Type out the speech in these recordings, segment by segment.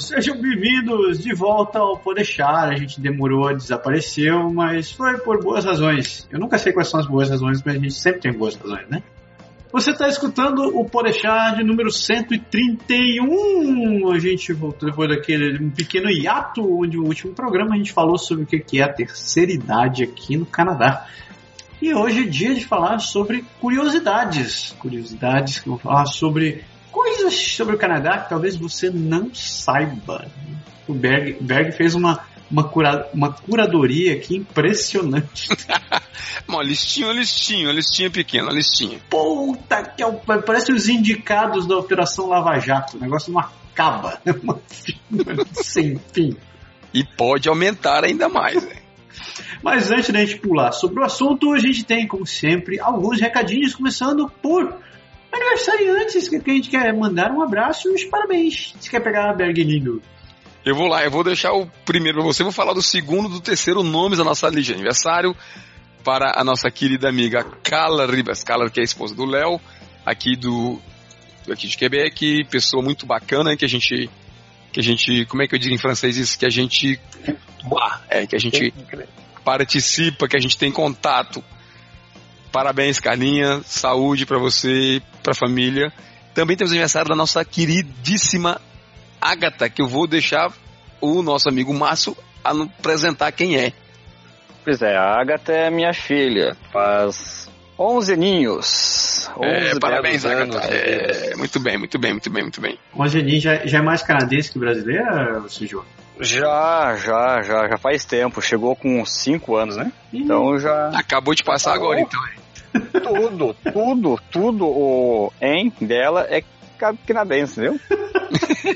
Sejam bem-vindos de volta ao Podeixar. A gente demorou, desapareceu, mas foi por boas razões. Eu nunca sei quais são as boas razões, mas a gente sempre tem boas razões, né? Você está escutando o Podeixar de número 131. A gente voltou depois daquele um pequeno hiato, onde no último programa a gente falou sobre o que é a terceira idade aqui no Canadá. E hoje é dia de falar sobre curiosidades. Curiosidades que vão falar sobre coisas sobre o Canadá que talvez você não saiba. O Berg, Berg fez uma, uma, cura, uma curadoria aqui impressionante. uma listinha, uma listinha, uma listinha pequena, uma listinha. Puta que é, parece os indicados da Operação Lava Jato. O negócio não acaba. Sem fim. E pode aumentar ainda mais, né? Mas antes da gente pular sobre o assunto, a gente tem, como sempre, alguns recadinhos, começando por aniversariantes que a gente quer mandar um abraço e os parabéns. Você quer pegar a Berg lindo? Eu vou lá, eu vou deixar o primeiro pra você, vou falar do segundo, do terceiro nomes da nossa lista de aniversário para a nossa querida amiga Carla Ribas. Carla, que é a esposa do Léo, aqui do aqui de Quebec, pessoa muito bacana que a gente que a gente, como é que eu digo em francês isso, que a gente é, que a gente participa, que a gente tem contato. Parabéns, Carlinha. Saúde para você, para a família. Também temos aniversário da nossa queridíssima Agatha, que eu vou deixar o nosso amigo Márcio apresentar quem é. Pois é, a Agatha é minha filha. Faz 11 aninhos. 11 é, parabéns, anos, Agatha. É, muito bem, muito bem, muito bem, muito bem. 11 aninhos já, já é mais canadense que brasileira, Sujô? Já, já, já, já faz tempo. Chegou com 5 anos, né? Então já. Acabou de passar agora, então. Tudo, tudo, tudo o em dela é canadense, entendeu?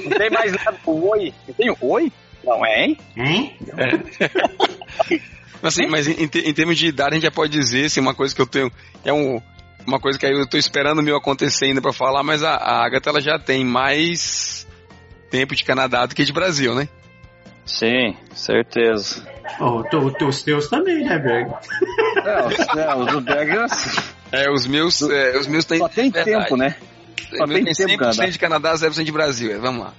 Não tem mais nada. O oi. Tem o oi? Não é, hein? Hein? É. assim, mas em, em, termos de idade, a gente já pode dizer, assim, uma coisa que eu tenho. É um, uma coisa que eu tô esperando o meu acontecer ainda para falar, mas a, a Agatha ela já tem mais tempo de Canadá do que de Brasil, né? Sim, certeza. Oh, tô, os teus também, né, Berg? É, os, é, os do Berg é assim. É, os meus, é, os meus tem. Só tem verdade. tempo, né? Só tem, tem tempo, 100% Canadá. de Canadá, 0% de Brasil. É, vamos lá.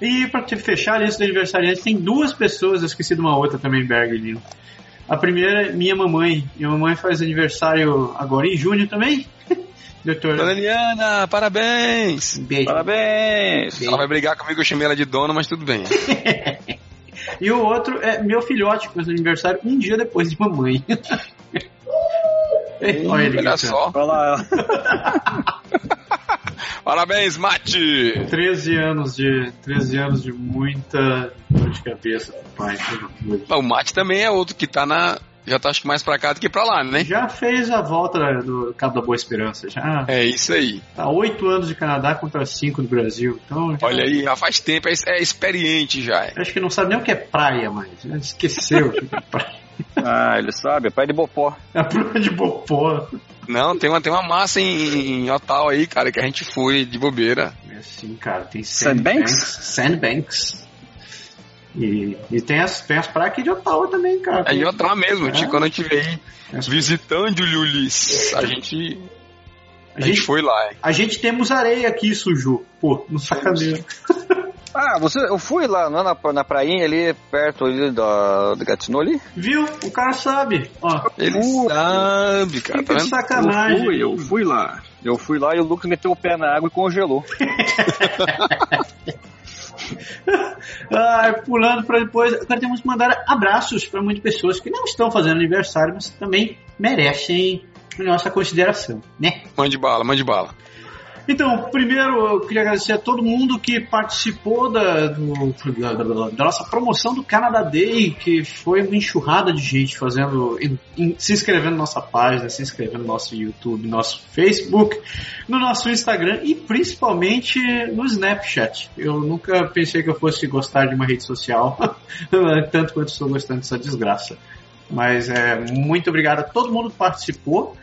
E pra te fechar a lista de aniversariantes, tem duas pessoas, eu esqueci de uma outra também, Berg. A primeira, minha mamãe. Minha mamãe faz aniversário agora em junho também. Doutor. Dona Eliana, parabéns! Beijo. Parabéns! Beijo. Ela vai brigar comigo, eu chamei ela de dona, mas tudo bem. e o outro é meu filhote, que faz aniversário um dia depois de mamãe. Olha, ele olha só. Olha lá. Parabéns, Mate! 13 anos de 13 anos de muita dor de cabeça, pai. O Mate também é outro que tá na já tá acho que mais pra cá do que pra lá, né? Já fez a volta do Cabo da Boa Esperança, já. É isso aí. Tá oito anos de Canadá contra cinco do Brasil. Então, já... Olha aí, já faz tempo, é, é experiente já. É. Acho que não sabe nem o que é praia, mas esqueceu o que é praia. Ah, ele sabe, é praia de Bopó. É a praia de Bopó. Não, tem uma, tem uma massa em, em Ottawa aí, cara, que a gente foi de bobeira. É sim, cara, tem Sandbanks. Sandbanks. E, e tem, as, tem as praias aqui de Ottawa também, cara. É em Ottawa mesmo, é. quando a gente veio visitando o Lulis, a gente. A, a gente, gente, foi lá. Hein? A gente temos areia aqui, sujo. Pô, no sacaneiro. Ah, você, eu fui lá na, na prainha ali, perto ali da, do Gatineau ali. Viu? O cara sabe. Ó, Ele sabe, cara. Tá sacanagem. Eu fui, eu fui lá. Eu fui lá e o Lucas meteu o pé na água e congelou. ah, pulando para depois. Agora temos que mandar abraços para muitas pessoas que não estão fazendo aniversário, mas também merecem nossa consideração, né? Mande bala, mande bala. Então, primeiro eu queria agradecer a todo mundo que participou da, do, da, da, nossa promoção do Canada Day, que foi uma enxurrada de gente fazendo, em, em, se inscrevendo na nossa página, se inscrevendo no nosso YouTube, no nosso Facebook, no nosso Instagram e principalmente no Snapchat. Eu nunca pensei que eu fosse gostar de uma rede social, tanto quanto estou gostando dessa desgraça. Mas é, muito obrigado a todo mundo que participou.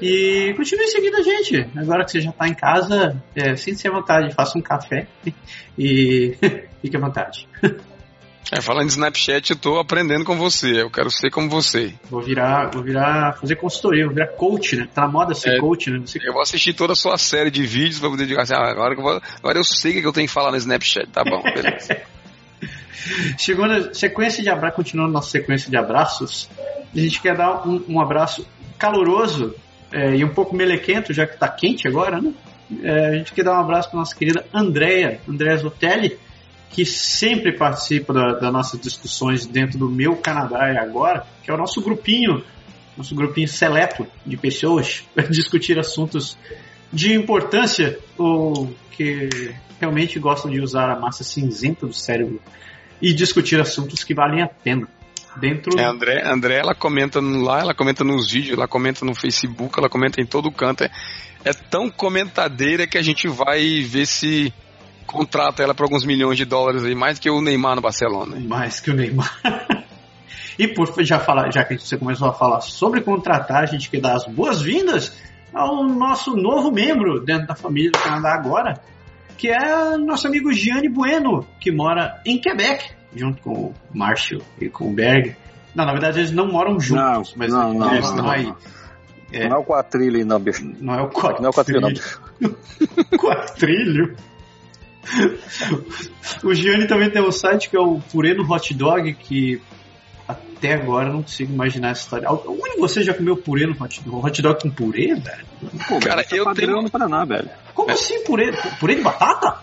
E continue seguindo a gente. Agora que você já está em casa, é, sinta-se à vontade, faça um café e fique à vontade. É, falando de Snapchat, eu tô aprendendo com você. Eu quero ser como você. Vou virar, vou virar, fazer consultoria, vou virar coach, né? Tá na moda ser é, coach, né? Você... Eu vou assistir toda a sua série de vídeos pra poder dizer assim, ah, agora, eu vou, agora eu sei o que eu tenho que falar no Snapchat. Tá bom, beleza. Chegou na sequência de abraços, continuando nossa sequência de abraços, a gente quer dar um, um abraço caloroso é, e um pouco melequento, já que tá quente agora, né? É, a gente quer dar um abraço para nossa querida Andrea, Andrea Zotelli, que sempre participa das da nossas discussões dentro do meu Canadá e agora, que é o nosso grupinho, nosso grupinho seleto de pessoas para discutir assuntos de importância ou que realmente gostam de usar a massa cinzenta do cérebro e discutir assuntos que valem a pena. Dentro... É, André, André, ela comenta lá, ela comenta nos vídeos, ela comenta no Facebook, ela comenta em todo canto. É, é tão comentadeira que a gente vai ver se contrata ela por alguns milhões de dólares aí, mais que o Neymar no Barcelona. Mais que o Neymar. e por já falar, já que você começou a falar sobre contratar, a gente quer dar as boas-vindas ao nosso novo membro dentro da família do Canadá agora, que é nosso amigo Gianni Bueno, que mora em Quebec, junto com o Marshall e com o Berg. Não, na verdade eles não moram juntos, não, mas não, não, eles não, aí. É, não é o quatrilho, não, bicho. Não é o quatrilho. Não é o quatrilho, não, quatrilho? o Gianni também tem um site que é o Purê no Hot Dog, que até agora eu não consigo imaginar essa história. Onde você já comeu purê no hot dog? Hot dog com purê, velho? Pô, cara, é eu tenho no Paraná, velho. Como é. assim purê? Purê de batata?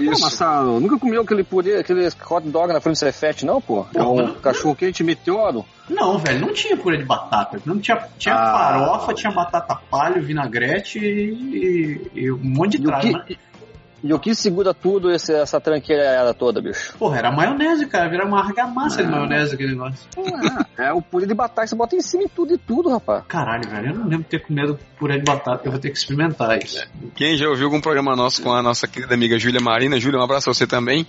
Isso. Não, Massaro, nunca comeu aquele purê, aquele hot dog na frente do Cefete, não, pô? É um cachorro quente meteoro. Não, velho, não tinha purê de batata. Não tinha, tinha ah. farofa, tinha batata palha, vinagrete e, e, um monte de tralha. Né? E o que segura tudo esse, essa tranqueira toda, bicho? Porra, era maionese, cara. Vira uma argamassa de maionese aquele negócio. É, é, o purê de batata você bota em cima e tudo e tudo, rapaz. Caralho, velho. Eu não lembro de ter comido purê de batata. Eu vou ter que experimentar isso. Quem já ouviu algum programa nosso com a nossa querida amiga Júlia Marina? Júlia, um abraço a você também.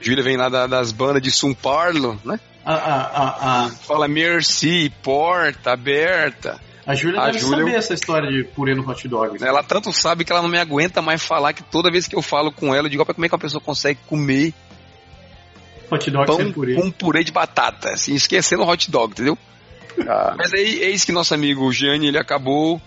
Júlia vem lá da, das bandas de São Paulo, né? Ah, ah, ah, ah. Fala Merci, porta aberta. A Júlia deve Júlia... saber essa história de purê no hot dog. Ela tanto sabe que ela não me aguenta mais falar que toda vez que eu falo com ela, eu digo, como é que uma pessoa consegue comer hot dog pão sem purê. com purê de batata, assim, esquecendo o hot dog, entendeu? Ah. Mas aí, eis que nosso amigo Gianni, ele acabou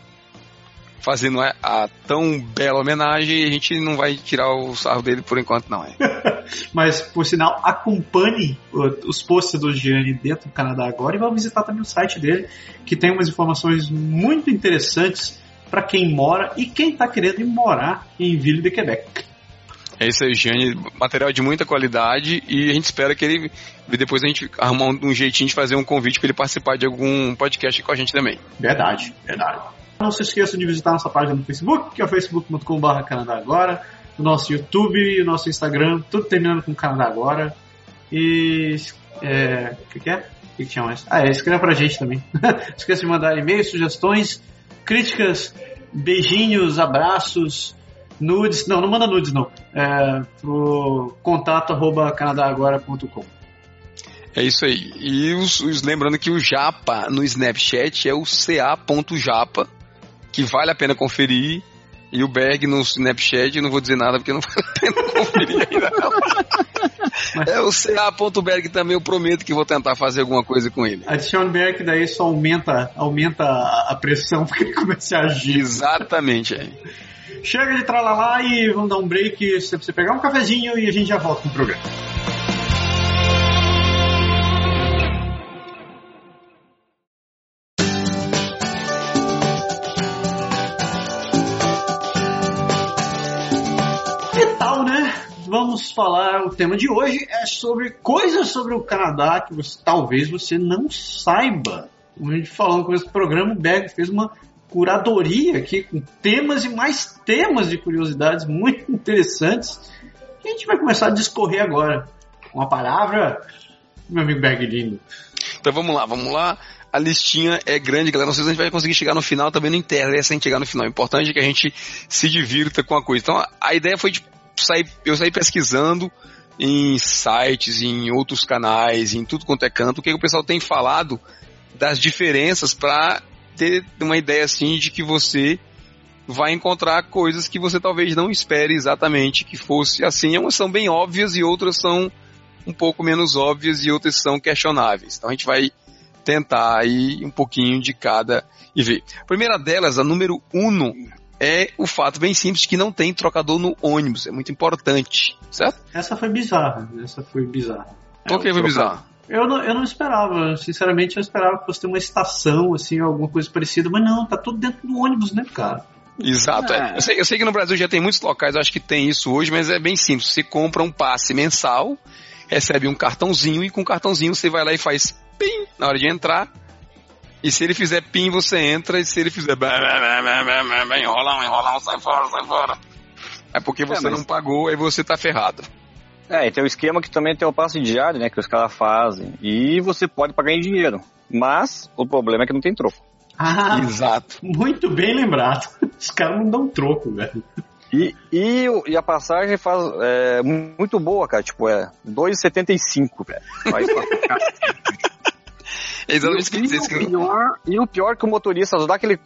fazendo a, a, tão bela homenagem e a gente não vai tirar o sarro dele por enquanto, não é. Mas, por sinal, acompanhe os posts do Gianni dentro do Canadá agora e vá visitar também o site dele, que tem umas informações muito interessantes para quem mora e quem está querendo morar em Ville de Quebec. É isso aí, Gianni. Material de muita qualidade e a gente espera que ele. Depois a gente arrumar um, um jeitinho de fazer um convite para ele participar de algum podcast com a gente também. Verdade, verdade. Não se esqueçam de visitar nossa página no Facebook, que é facebook.com.br Canadá Agora, o nosso YouTube o nosso Instagram, tudo terminando com Canadá Agora. E. É, o que, que é? O que, que tinha mais? Ah, é, escreva pra gente também. Esqueça de mandar e-mails, sugestões, críticas, beijinhos, abraços, nudes. Não, não manda nudes não. É, pro contato arroba canadagora.com. É isso aí. E os, os, lembrando que o Japa no Snapchat é o ca.japa que vale a pena conferir. E o Berg no Snapchat, não vou dizer nada porque não vale a pena conferir ainda. É o ca.berg também, eu prometo que vou tentar fazer alguma coisa com ele. Adicione Berg, daí só aumenta, aumenta a pressão porque ele começa a agir. Exatamente, é. Chega de tralalá e vamos dar um break, você pegar um cafezinho e a gente já volta com o programa. Vamos falar, o tema de hoje é sobre coisas sobre o Canadá que você, talvez você não saiba. Como a gente falou com esse programa, o Berg fez uma curadoria aqui com temas e mais temas de curiosidades muito interessantes a gente vai começar a discorrer agora. Uma palavra, meu amigo Berg lindo. Então vamos lá, vamos lá. A listinha é grande, galera. Não sei se a gente vai conseguir chegar no final, também não interessa a gente chegar no final. O importante é que a gente se divirta com a coisa. Então a ideia foi de saí, eu saí pesquisando em sites, em outros canais, em tudo quanto é canto, o que, que o pessoal tem falado das diferenças para ter uma ideia assim de que você vai encontrar coisas que você talvez não espere exatamente que fosse assim. Umas são bem óbvias e outras são um pouco menos óbvias e outras são questionáveis. Então a gente vai tentar aí um pouquinho de cada e ver. A primeira delas, a número uno, é o fato bem simples que não tem trocador no ônibus. É muito importante, certo? Essa foi bizarra. Essa foi bizarra. Por que foi bizarra? Eu não, eu não esperava, sinceramente eu esperava que fosse ter uma estação, assim, alguma coisa parecida, mas não, tá tudo dentro do ônibus, né, cara? Exato. É. Eu, sei, eu sei que no Brasil já tem muitos locais, acho que tem isso hoje, mas é bem simples. Você compra um passe mensal, recebe um cartãozinho e com o cartãozinho você vai lá e faz pim na hora de entrar. E se ele fizer pim, você entra, e se ele fizer enrolão, enrolão, sai fora, sai fora. É porque você é, mas... não pagou, aí você tá ferrado. É, e tem o esquema que também tem o passe diário, né, que os caras fazem. E você pode pagar em dinheiro. Mas o problema é que não tem troco. Ah, exato. Muito bem lembrado. Os caras não dão troco, velho. E, e, e, a passagem faz é, muito boa, cara. Tipo, é 2,75, velho. Faz pra ficar. Exatamente e, o pior, e o pior é que o motorista dá, aquele,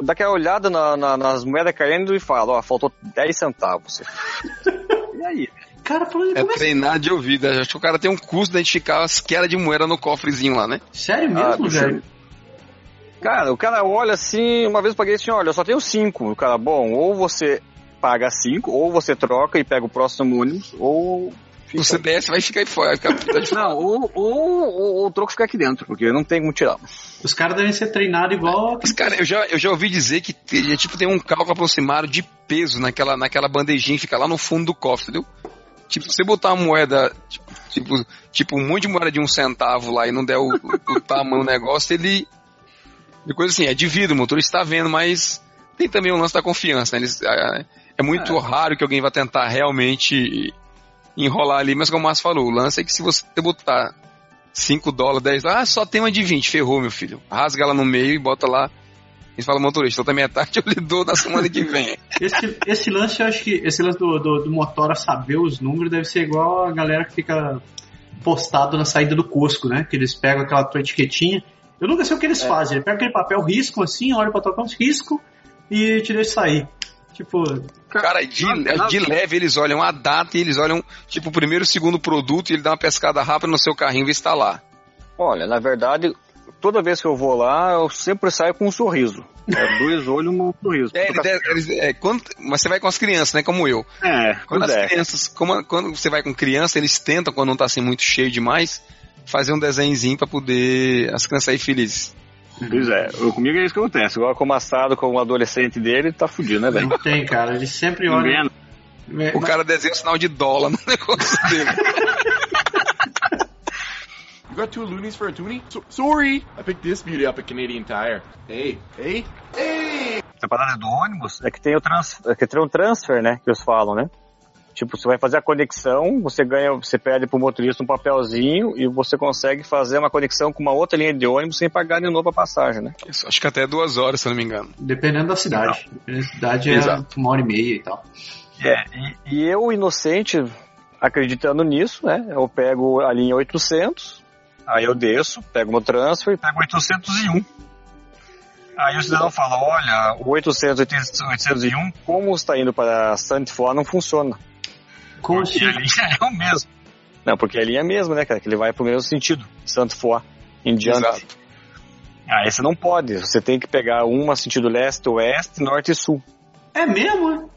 dá aquela olhada na, na, nas moedas caindo e fala, ó, faltou 10 centavos. e aí? Cara, é treinar de ouvido. Acho que o cara tem um curso de identificar as quedas de moeda no cofrezinho lá, né? Sério mesmo, ah, velho? Cara, o cara olha assim, uma vez eu paguei assim, olha, eu só tenho cinco. O cara, bom, ou você paga cinco, ou você troca e pega o próximo ônibus, ou Fica. O CBS vai ficar aí fora, vai ficar de Não, ou, ou, ou, o troco fica aqui dentro, porque não tem como tirar. Os caras devem ser treinados igual. Os cara, eu já, eu já ouvi dizer que tipo, tem um cálculo aproximado de peso naquela, naquela bandejinha que fica lá no fundo do cofre, entendeu? Tipo, se você botar uma moeda, tipo, tipo, tipo, um monte de moeda de um centavo lá e não der o, o, o tamanho do negócio, ele. De coisa assim, é de vidro, o motorista está vendo, mas tem também o lance da confiança, né? Eles, é, é muito é. raro que alguém vá tentar realmente enrolar ali, mas como o Márcio falou, o lance é que se você botar 5 dólares, 10 dólares, ah, só tem uma de 20, ferrou, meu filho. Rasga ela no meio e bota lá. E fala, motorista, também é tarde, eu lhe dou na semana que vem. esse, esse lance, eu acho que esse lance do, do, do Motora saber os números deve ser igual a galera que fica postado na saída do Costco, né? Que eles pegam aquela tua etiquetinha. Eu nunca sei o que eles é. fazem. Eles pegam aquele papel risco assim, olha pra trocar uns risco e te deixa sair. Tipo. Cara, de, de leve eles olham a data e eles olham, tipo, o primeiro e segundo produto e ele dá uma pescada rápida no seu carrinho e está lá. Olha, na verdade, toda vez que eu vou lá, eu sempre saio com um sorriso. É, dois olhos, um sorriso. É, eles, é, quando, mas você vai com as crianças, né? Como eu. É, quando as é. crianças, como, quando você vai com criança, eles tentam, quando não tá assim muito cheio demais, fazer um desenhozinho para poder as crianças saírem felizes. Pois é, comigo é isso que acontece. Agora, como assado, como um adolescente dele, tá fudido, né, velho? Não tem, cara. Ele sempre olha. O cara desenha o sinal de dólar no negócio dele. You got two loonies for a toonie? So sorry, I picked this beauty up at Canadian Tire. Hey, hey, hey! A parada do ônibus é que tem o trans, é que tem um transfer, né, que eles falam, né? Tipo, você vai fazer a conexão, você ganha, você pede pro motorista um papelzinho e você consegue fazer uma conexão com uma outra linha de ônibus sem pagar de novo a passagem, né? Isso, acho que até duas horas, se eu não me engano. Dependendo da cidade. Dependendo da cidade é Exato. uma hora e meia e tal. É, e, e eu, inocente, acreditando nisso, né? Eu pego a linha 800, aí eu desço, pego meu transfer e pego 801. Aí o cidadão fala, olha, o 800, 801, como está indo para Saint Foy, não funciona. Como porque a linha é o mesmo. Não, porque a linha é a mesma, né, cara? Que ele vai pro mesmo sentido. Santo for em diante. Exato. Ah, você não pode. Você tem que pegar uma sentido leste, oeste, norte e sul. É mesmo,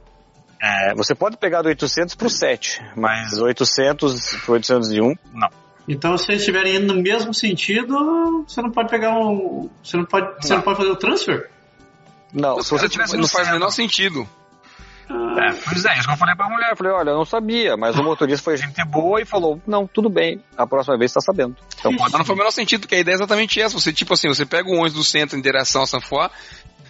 é? você pode pegar do 800 pro 7, mas 800 pro 801, não. Então, se eles estiverem indo no mesmo sentido, você não pode pegar um. Você não pode, você não pode fazer o transfer? Não, se você tivesse não faz o menor sentido. É, pois é, isso que eu falei pra mulher. Eu falei, olha, eu não sabia, mas o motorista foi gente boa e falou, não, tudo bem, a próxima vez você tá sabendo. Então pode... Não foi o menor sentido, porque a ideia é exatamente essa. Você, tipo assim, você pega o ônibus do centro em direção a Sanfoá,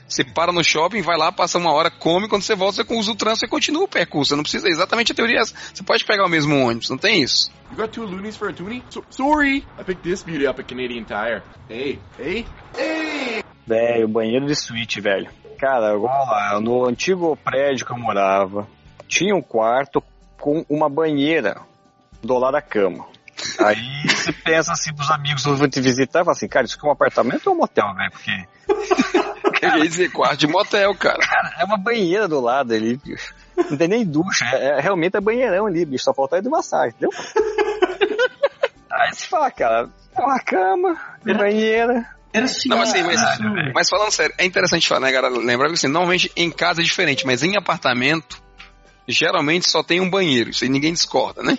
você para no shopping, vai lá, passa uma hora, come, quando você volta, você usa o trânsito e continua o percurso. Você não precisa, exatamente a teoria é essa. Você pode pegar o mesmo ônibus, não tem isso. You got two loonies for a toonie? So, sorry, I picked this beauty up at Canadian Tire. Hey, hey, hey! Velho, banheiro de suíte, velho. Cara, lá, no antigo prédio que eu morava, tinha um quarto com uma banheira do lado da cama. Aí você pensa assim pros amigos que vão te visitar, fala assim, cara, isso aqui é um apartamento ou um motel, velho? Porque. Eu ia dizer quarto de motel, cara. Cara, é uma banheira do lado ali, bicho. Não tem nem ducha, é, é realmente é banheirão ali, bicho. Só falta aí de massagem, entendeu? se fala, cara. Uma cama, Era- banheira. Era assim. Não, mas, assim, mas, ah, mas falando sério, é interessante falar, né, galera? Lembrar que assim, normalmente em casa é diferente, mas em apartamento, geralmente só tem um banheiro. Isso aí ninguém discorda, né?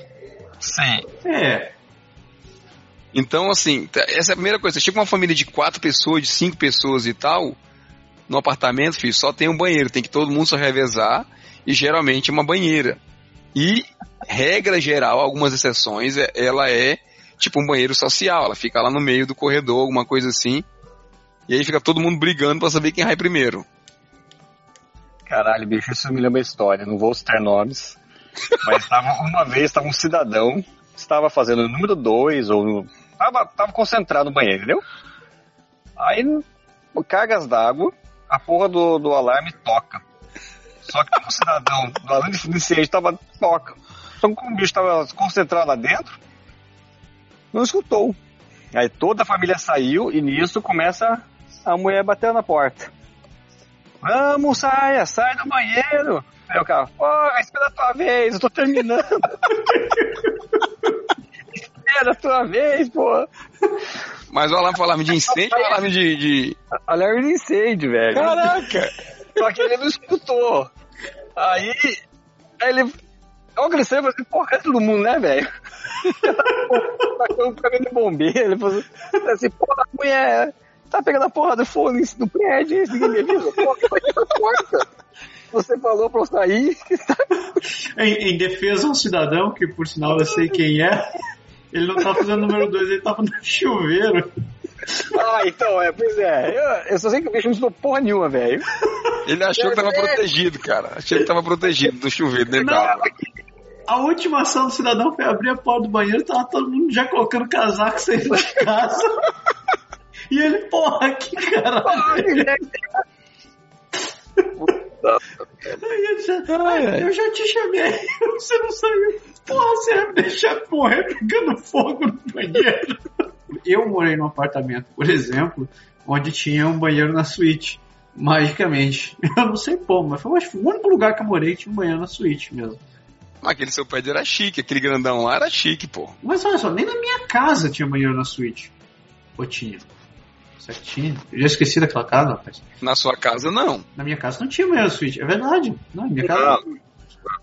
Sim. É. Então, assim, tá- essa é a primeira coisa. Você chega uma família de quatro pessoas, de cinco pessoas e tal, no apartamento, filho, só tem um banheiro. Tem que todo mundo se revezar e geralmente uma banheira. E, regra geral, algumas exceções, é- ela é tipo um banheiro social. Ela fica lá no meio do corredor, alguma coisa assim. E aí fica todo mundo brigando pra saber quem vai primeiro. Caralho, bicho, isso me lembra a história. Não vou citar nomes. Mas tava, uma vez estava um cidadão, estava fazendo o número 2, ou tava, tava concentrado no banheiro, entendeu? Aí, cargas d'água, a porra do, do alarme toca. Só que como o cidadão do alarme de incêndio tava toca. Que como o bicho estava concentrado lá dentro, não escutou. Aí toda a família saiu e nisso começa a mulher bater na porta. Vamos, saia, sai do banheiro. Aí o cara, porra, espera a tua vez, eu tô terminando. espera a tua vez, pô. Mas o alarme foi alarme de incêndio ou alarme de. de... Alarme de incêndio, velho. Caraca! Só que ele não escutou. Aí, aí ele. E falou assim, porra, é todo mundo, né, velho? Tacou um caminho de bombeiro, ele falou assim, porra, a mulher tá pegando a porra do fogo no prédio, ninguém me avisa, porra, que vai porta. Você falou pra eu sair, Em, em defesa um cidadão, que por sinal eu sei quem é, ele não tá fazendo número 2, ele tava no chuveiro. Ah, então, é, pois é. Eu, eu só sei que o bicho não estudou porra nenhuma, velho. Ele achou que tava protegido, cara. Achou que tava protegido do chuveiro dele. Não. A última ação do cidadão foi abrir a porta do banheiro, tava todo mundo já colocando casaco saindo de casa. E ele, porra, que caralho. Aí ele já, "Ai, eu já te chamei, você não saiu. Porra, você ia me deixar morrer pegando fogo no banheiro. Eu morei num apartamento, por exemplo, onde tinha um banheiro na suíte. Magicamente. Eu não sei como, mas foi o único lugar que eu morei que tinha um banheiro na suíte mesmo. Mas aquele seu prédio era chique, aquele grandão lá era chique, pô. Mas olha só, nem na minha casa tinha banheiro na suíte. Ou tinha? Certinho. Eu já esqueci daquela casa, rapaz. Na sua casa, não. Na minha casa não tinha banheiro na suíte. É verdade. Não, na minha casa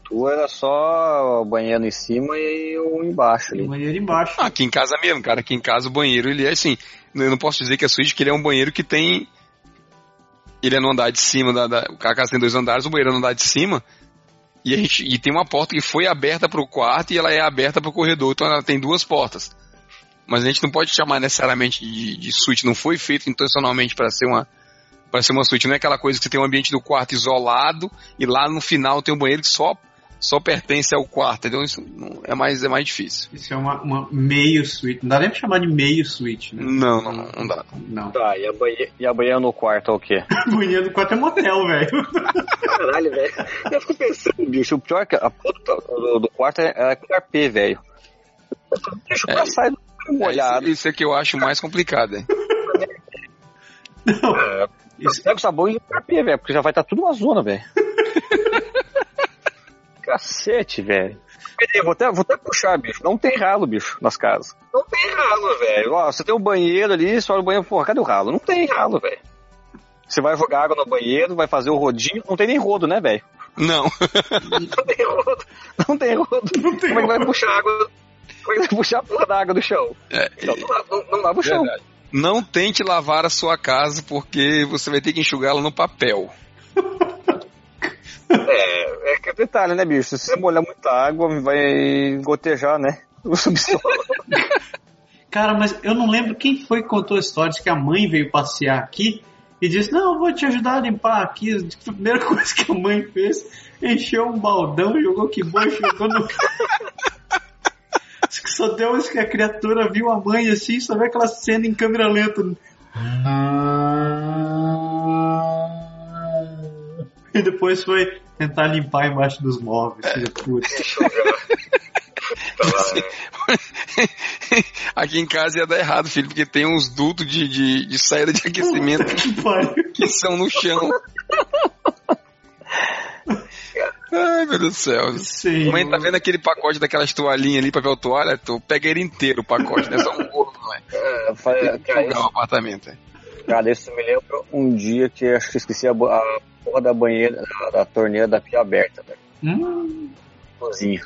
Tu era só o banheiro em cima e o embaixo ali. banheiro embaixo. Ah, aqui em casa mesmo, cara. Aqui em casa o banheiro, ele é assim. Eu não posso dizer que é suíte, que ele é um banheiro que tem. Ele é no andar de cima da. da... A casa tem dois andares, o banheiro é no andar de cima. E, a gente, e tem uma porta que foi aberta pro quarto e ela é aberta pro corredor, então ela tem duas portas. Mas a gente não pode chamar necessariamente de, de suíte, não foi feito intencionalmente para ser uma para ser uma suíte, não é aquela coisa que você tem um ambiente do quarto isolado e lá no final tem um banheiro que só só pertence ao quarto, então isso não- é mais é mais difícil. Isso é uma, uma meio suíte. Não dá nem pra chamar de meio suíte, né? Não, não, não, não dá. Não. Tá, e a, banhe... e a banheira no quarto é o quê? banheiro do quarto é motel, velho. Caralho, velho. Eu fico pensando, bicho, o pior é que a porra do, do, quarto é, é carpê, velho. Deixa o cara sair do É, molhado. isso, isso é que eu acho mais complicado. hein? Não. Isso. Pega o sabão e carpê, velho, porque já vai estar tudo uma zona, velho. Cacete, velho. Vou até, vou até puxar, bicho. Não tem ralo, bicho, nas casas. Não tem ralo, velho. Ó, você tem um banheiro ali, você olha o banheiro, porra, cadê o ralo? Não tem ralo, velho. Você vai jogar água no banheiro, vai fazer o rodinho, não tem nem rodo, né, velho? Não. Não tem rodo. Não tem rodo. Como é que vai puxar água? Como é que vai puxar a porra da água do chão? É, Então não, não, não lava o chão. Verdade. Não tente lavar a sua casa porque você vai ter que enxugá-la no papel. É, é que é detalhe, né, bicho? Se você molhar muita água, vai gotejar, né? O subsolo. Cara, mas eu não lembro quem foi que contou a história. Diz que a mãe veio passear aqui e disse: Não, eu vou te ajudar a limpar aqui. A primeira coisa que a mãe fez, encheu um baldão, jogou que bom, jogou no. Diz que só deu que a criatura viu a mãe assim, só vê aquela cena em câmera lenta. E depois foi tentar limpar embaixo dos móveis. filho da puta. Aqui em casa ia dar errado, filho, porque tem uns dutos de, de, de saída de aquecimento que são no chão. Ai, meu Deus do céu. Sei. Mãe, tá vendo aquele pacote daquelas toalhinhas ali, papel toalha? Tu pega ele inteiro o pacote, não é só um bolo, não é? É, fa- cara, Jogar o apartamento. é. Cara, isso me lembra um dia que acho que esqueci a, a porra da banheira, da, da torneira da pia aberta, velho. Hum, Cozinha.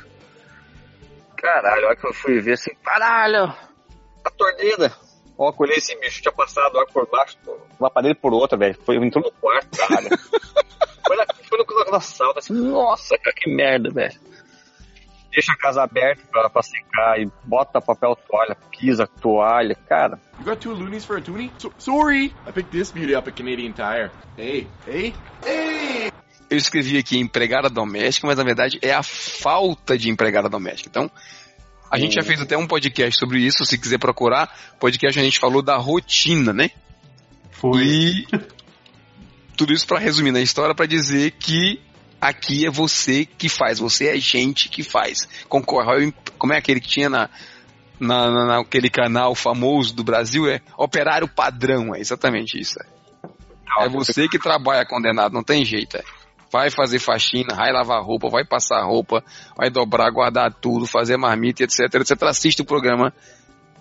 Caralho, a hora que eu fui ver assim, caralho, a torneira. Ó, eu olhei esse bicho, tinha passado água por baixo, uma parede por outra, velho. Foi, entrou no quarto, caralho. foi, na, foi no, na sala, assim, nossa, cara, que merda, velho. Deixa a casa aberta pra, pra secar e bota papel toalha, pisa, toalha, cara. You got two loonies for a toonie? So- sorry, I picked this beauty up at Canadian Tire. Hey, hey, hey! Eu escrevi aqui empregada doméstica, mas na verdade é a falta de empregada doméstica. Então, a gente já fez até um podcast sobre isso, se quiser procurar. Podcast a gente falou da rotina, né? foi. E tudo isso pra resumir na história pra dizer que aqui é você que faz, você é gente que faz. Concorre, como é aquele que tinha na, na, na- naquele canal famoso do Brasil? É operário padrão, é exatamente isso. É, É você que trabalha condenado, não tem jeito. É. Vai fazer faxina, vai lavar roupa, vai passar roupa, vai dobrar, guardar tudo, fazer marmita, etc, etc. Assiste o programa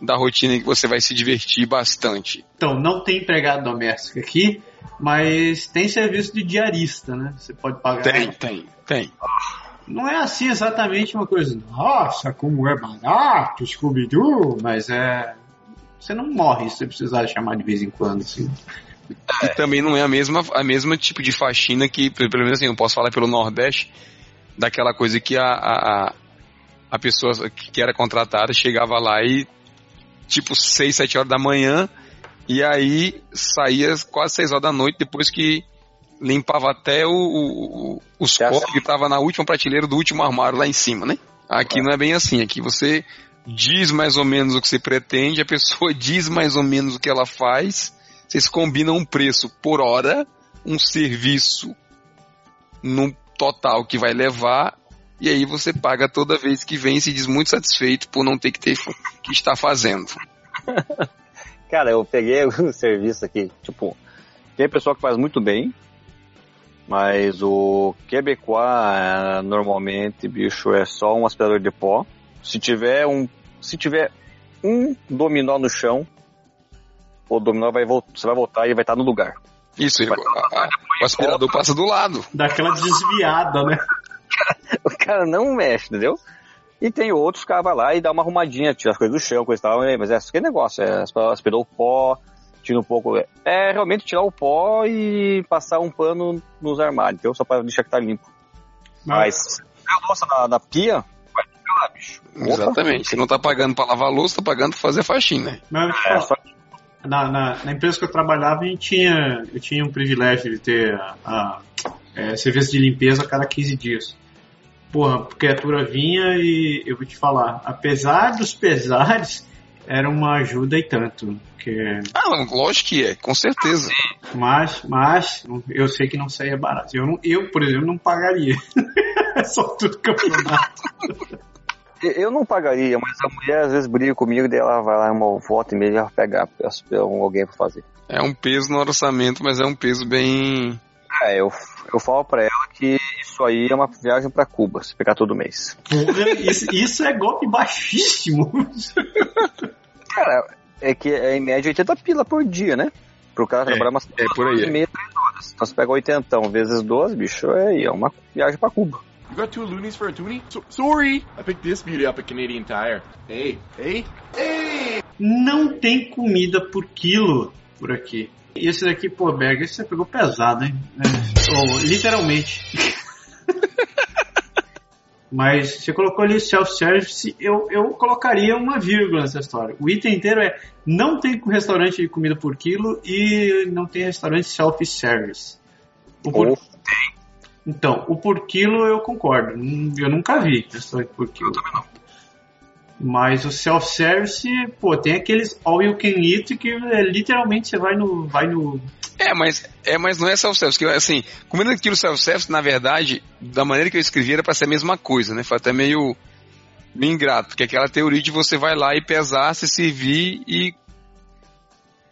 da rotina que você vai se divertir bastante. Então, não tem empregado doméstico aqui, mas tem serviço de diarista, né? Você pode pagar. Tem, tem, tem. Não é assim exatamente uma coisa, nossa, como é barato, Scooby-Doo, mas é. Você não morre se você precisar chamar de vez em quando, assim. E também não é a mesma, a mesma tipo de faxina que, pelo menos assim, eu posso falar pelo Nordeste, daquela coisa que a, a, a- pessoa que era contratada chegava lá e, tipo, 6, 7 horas da manhã, e aí saía quase 6 horas da noite depois que limpava até o, o- os Já copos que tava na última prateleira do último armário lá em cima, né? Aqui não é bem assim, aqui você diz mais ou menos o que você pretende, a pessoa diz mais ou menos o que ela faz, vocês combinam um preço por hora, um serviço no total que vai levar, e aí você paga toda vez que vem e se diz muito satisfeito por não ter que ter que estar fazendo. Cara, eu peguei o serviço aqui, tipo, tem pessoa que faz muito bem, mas o Quebecois é, normalmente, bicho, é só um aspirador de pó. Se tiver um, se tiver um dominó no chão, o dominó vai voltar, você vai voltar e vai estar no lugar. Isso, a- o aspirador passa do lado. Daquela desviada, né? O cara não mexe, entendeu? E tem outros que vai lá e dá uma arrumadinha, tira as coisas do chão, coisa e tal, mas é aquele negócio, é aspirou o pó, tira um pouco. É realmente tirar o pó e passar um pano nos armários, entendeu? Só pra deixar que tá limpo. Mas se a louça na, na pia, vai ficar lá, bicho. Opa. Exatamente. Você não tá pagando pra lavar a louça, tá pagando pra fazer faxina. Mas É, só na, na, na empresa que eu trabalhava, gente tinha, eu tinha um privilégio de ter a, a, é, serviço de limpeza a cada 15 dias. Porra, a criatura vinha e eu vou te falar, apesar dos pesares, era uma ajuda e tanto. Porque, Ah, não, lógico que é, com certeza. mas, mas, eu sei que não saía barato. Eu, não, eu por exemplo, não pagaria. É só tudo campeonato. Eu não pagaria, mas a mulher às vezes briga comigo, daí ela vai lá uma volta e meia e ela pegar peço pra alguém pra fazer. É um peso no orçamento, mas é um peso bem. É, eu, eu falo pra ela que isso aí é uma viagem pra Cuba, se pegar todo mês. Isso, isso é golpe baixíssimo. Cara, é que é em média 80 pila por dia, né? Pro cara trabalhar umas é por aí, é. e meia, três horas. Então você pega 80 vezes 12, bicho, é, é uma viagem pra Cuba. You got two loonies for a toonie? So- sorry, I picked this beauty up at Canadian Tire. Hey, hey, hey! Não tem comida por quilo por aqui. E esse daqui, pô, Berg, esse você pegou pesado, hein? É, ou, literalmente. Mas você colocou ali self-service, eu, eu colocaria uma vírgula nessa história. O item inteiro é não tem restaurante de comida por quilo e não tem restaurante self-service. O por- Ou Então, o por quilo eu concordo. Hum, Eu nunca vi restaurante por quilo. Eu também não. Mas o self-service, pô, tem aqueles all you can eat que é, literalmente você vai no. Vai no. É, mas, é, mas não é self-service. que, Assim, comida aquilo self-service, na verdade, da maneira que eu escrevi, era pra ser a mesma coisa, né? Foi até meio, meio ingrato, porque aquela teoria de você vai lá e pesar, se servir e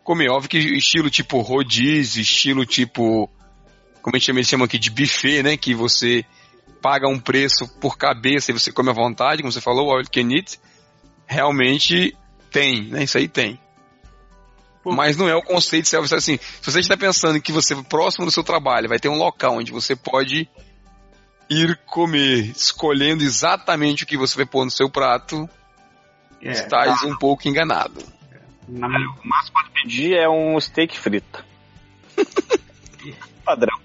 comer. Óbvio que estilo tipo rodízio, estilo tipo. Como a gente chama, eles chamam aqui de buffet, né? Que você paga um preço por cabeça e você come à vontade, como você falou, o all can eat, realmente tem, né? Isso aí tem. Pô. Mas não é o conceito de self assim. Se você está pensando que você próximo do seu trabalho vai ter um local onde você pode ir comer, escolhendo exatamente o que você vai pôr no seu prato, É, estás um pouco enganado. na- O máximo que pode pedir é um steak frito. Padrão.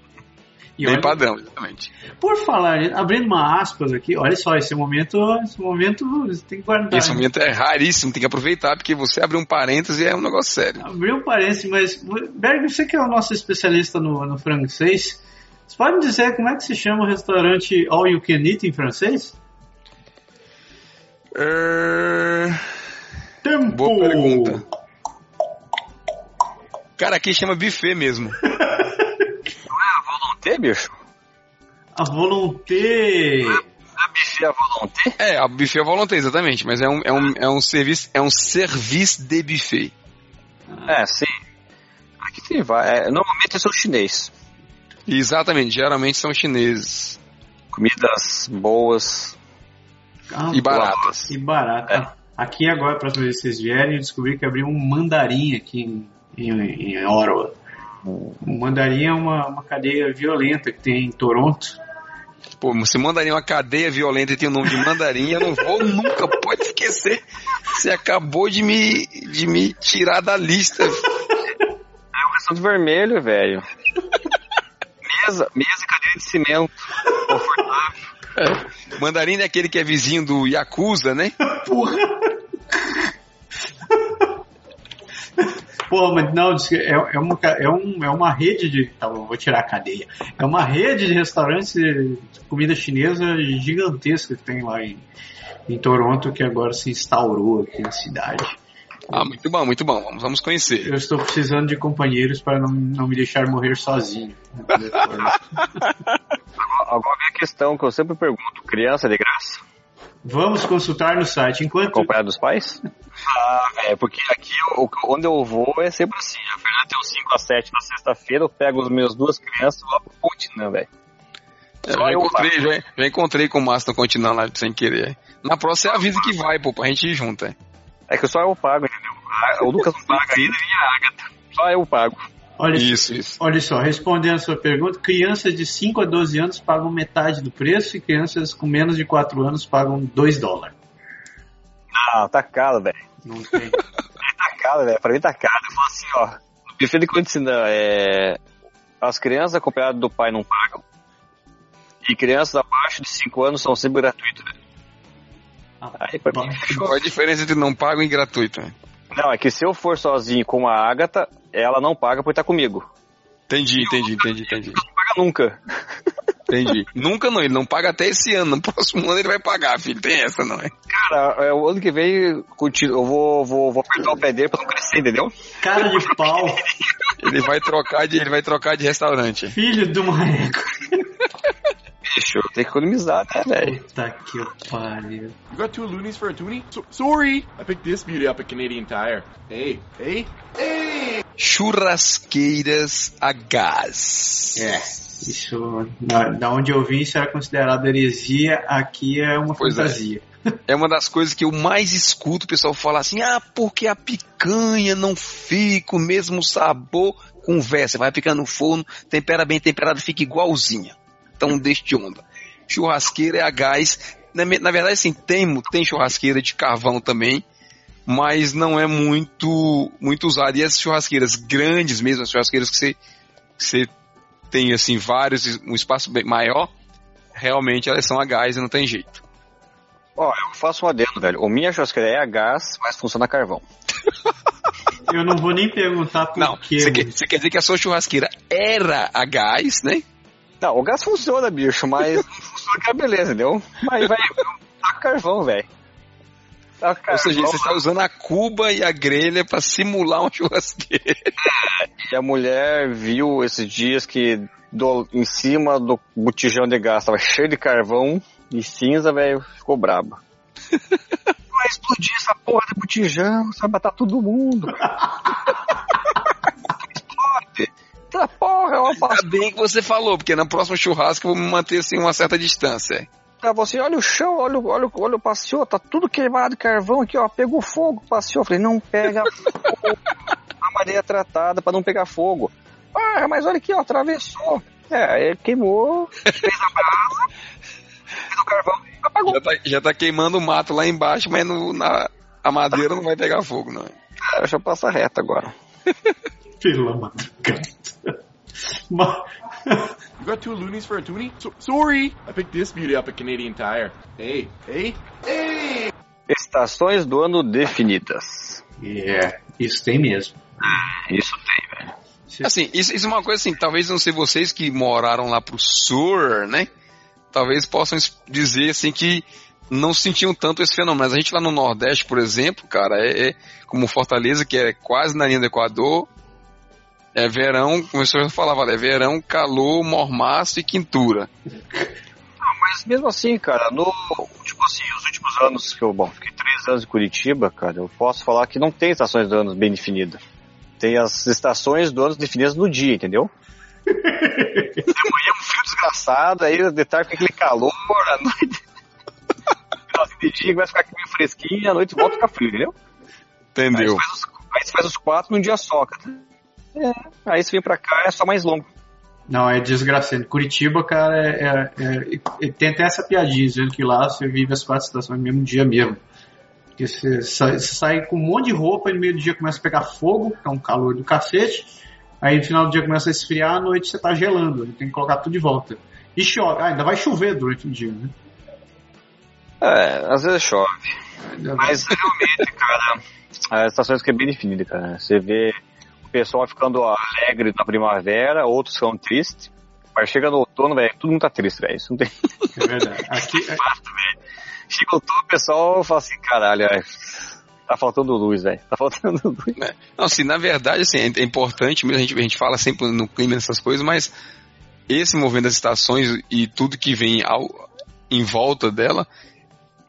E Bem olha- padrão, exatamente. Por falar, abrindo uma aspas aqui, olha só, esse momento, esse momento você tem que guardar. Esse momento é raríssimo, tem que aproveitar, porque você abrir um parêntese é um negócio sério. Abriu um parênteses, mas Berg, você que é o nosso especialista no, no francês, você pode me dizer como é que se chama o restaurante All You Can Eat em francês? É, Tempo! Boa pergunta. Cara, aqui chama buffet mesmo. Volonté, bicho? A volonté. A bife à volonté? É, a buffet à volonté, exatamente, mas é um, é um, é um serviço, é um serviço de buffet. É, sim. Aqui sim, vai. É, normalmente sou chinês. Exatamente, geralmente são chineses. Comidas boas. Ah, E baratas. E barata. Aqui agora, a próxima vez que vocês vierem, eu descobri que abriu um mandarim aqui em, em, em Ottawa. O mandarim é uma, uma cadeia violenta que tem em Toronto. Pô, se mandarim é uma cadeia violenta e tem o nome de mandarim, eu não vou nunca, pode esquecer. Você acabou de me, de me tirar da lista. É o restaurante vermelho, velho. mesa, mesa e cadeira de cimento. Confortável. Mandarim é aquele que é vizinho do Yakuza, né? Porra! Pô, mas não, é, é, uma, é, um, é uma rede de. Tá, bom, vou tirar a cadeia. É uma rede de restaurantes de comida chinesa gigantesca que tem lá em, em Toronto, que agora se instaurou aqui na cidade. Ah, muito bom, muito bom. Vamos, vamos conhecer. Eu estou precisando de companheiros para não, não me deixar morrer sozinho. Agora, agora vem a questão que eu sempre pergunto: criança de graça? Vamos consultar no site. Enquanto. Acompanhado dos pais? Ah, velho, porque aqui o- onde eu vou é sempre assim. A Fernanda tem os 5 a 7 na sexta-feira, eu pego as minhas duas crianças lá pro Continã, velho. Só já eu encontrei, já, já encontrei com o Márcio no Continente lá sem querer. Na próxima você avisa que vai, pô, pra gente ir junto. é. É que só eu pago, entendeu? Ah, O Lucas não paga ainda e a Agatha. Só eu pago. Olha, Isso, isso. olha só, respondendo a sua pergunta, crianças de 5 a 12 anos pagam metade do preço e crianças com menos de 4 anos pagam 2 dólares. Ah, tá caro, velho. Não tem. Tá caro, velho. Pra mim tá caro. Eu falo assim, ó. No buffet de Continã, é... As crianças acompanhadas do pai não pagam. E crianças abaixo de 5 anos são sempre gratuitas, velho. Aí pra mim. Qual a diferença entre não pago e gratuito? né? Não, é que se eu for sozinho com a Agatha, ela não paga por estar comigo. Entendi, entendi, entendi, entendi. Não paga nunca. Entendi. Nunca não, ele não paga até esse ano. No próximo ano ele vai pagar, filho. Tem essa, não é? Cara, é, o ano que vem eu vou, vou, vou apertar o pé dele pra não crescer, entendeu? Cara de pau, Ele vai trocar de, ele vai trocar de restaurante. filho do maneco. Bicho, eu tenho que economizar, né, velho? Puta que pariu. You got two loonies for a toonie? So- sorry, I picked this beauty up at Canadian Tire. Hey, hey, hey! Churrasqueiras a gás. É, isso, da, da onde eu vim, isso era considerado heresia, aqui é uma Pois é. fantasia. É uma das coisas que eu mais escuto o pessoal falar assim: ah, porque a picanha não fica o mesmo sabor. Conversa, vai ficar no forno, tempera bem temperado, fica igualzinha. Então deixa de onda. Churrasqueira é a gás. Na, na verdade, assim, tem, tem churrasqueira de carvão também, mas não é muito, muito usada. E as churrasqueiras grandes mesmo, as churrasqueiras que você, que você tem assim vários, um espaço bem maior, realmente elas são a gás e não tem jeito. Ó, eu faço um adendo, velho. O minha churrasqueira é a gás, mas funciona a carvão. Eu não vou nem perguntar por Não, quê. você quer, você quer dizer que a sua churrasqueira era a gás, né? Não, o gás funciona, bicho, mas não funciona que é beleza, entendeu? Mas vai, tá com carvão, velho. Tá com Ou seja, você está usando a cuba e a grelha para simular uma churrasqueira. E a mulher viu esses dias que do- em cima do botijão de gás tava cheio de carvão e cinza, velho, ficou braba. Vai explodir essa porra de botijão, você vai matar todo mundo. Explode. Eita porra, ó, Ainda bem que você falou, porque na próxima churrasco eu vou me manter assim uma certa distância. Pra você, olha o chão, olha, o- olha, o- olha o passeio, tá tudo queimado de carvão aqui, ó. Pegou fogo, passeio. Eu falei, não pega fogo. A madeira tratada pra não pegar fogo. Ah, mas olha aqui, ó, atravessou. É, ele queimou, fez a brasa, fez o carvão e apagou. Já tá, já tá queimando o mato lá embaixo, mas no- na, a madeira não vai pegar fogo, não. Ah, Deixa eu passar reto agora. Pela madrugada. Mas- You got two loonies for a toonie? So- sorry, I picked this beauty up at Canadian Tire. Hey, hey, hey! Estações do ano definidas. É, isso tem mesmo. Isso tem, velho. Assim, isso, isso é uma coisa assim, talvez não sei vocês que moraram lá pro sul, né? Talvez possam dizer assim que não sentiam tanto esse fenômeno. Mas a gente lá no Nordeste, por exemplo, cara, é, é como Fortaleza, que é quase na linha do Equador, é verão, como o senhor falava, é verão, calor, mormaço e quintura. Mas mesmo assim, cara, no. Tipo assim, os últimos anos que eu. Bom, fiquei três anos em Curitiba, cara, eu posso falar que não tem estações do ano bem definidas. Tem as estações do ano definidas no dia, entendeu? De manhã um frio desgraçado, aí de tarde fica aquele calor, à noite. Finalzinho de dia a ficar meio fresquinho, à noite volta a ficar frio, entendeu? Aí Entendeu? você faz os, aí você faz os quatro num dia só, cara. É, aí você vem pra cá, é só mais longo. Não, é desgraçado. Curitiba, cara, é, é- é- tem até essa piadinha dizendo que lá você vive as quatro estações no mesmo dia mesmo. Porque você sai, você sai com um monte de roupa e no meio do dia começa a pegar fogo, que é um calor do cacete. Aí no final do dia começa a esfriar, à noite você tá gelando. Tem que colocar tudo de volta. E chove. Ah, ainda vai chover durante o dia, né? É, às vezes chove. Mas realmente, cara, as estações que é bem definida, cara. Você vê o pessoal ficando alegre na primavera, outros ficam tristes. Mas chega no outono, velho, todo mundo tá triste, velho. Isso não tem É verdade. Aqui, é- fato, velho. Chega o outono, o pessoal fala assim, caralho, é, tá faltando luz, velho. Tá faltando luz. Não, assim, na verdade, assim, é é importante mesmo, a gente, a gente fala sempre no clima dessas coisas, mas esse movimento das estações e tudo que vem ao, em volta dela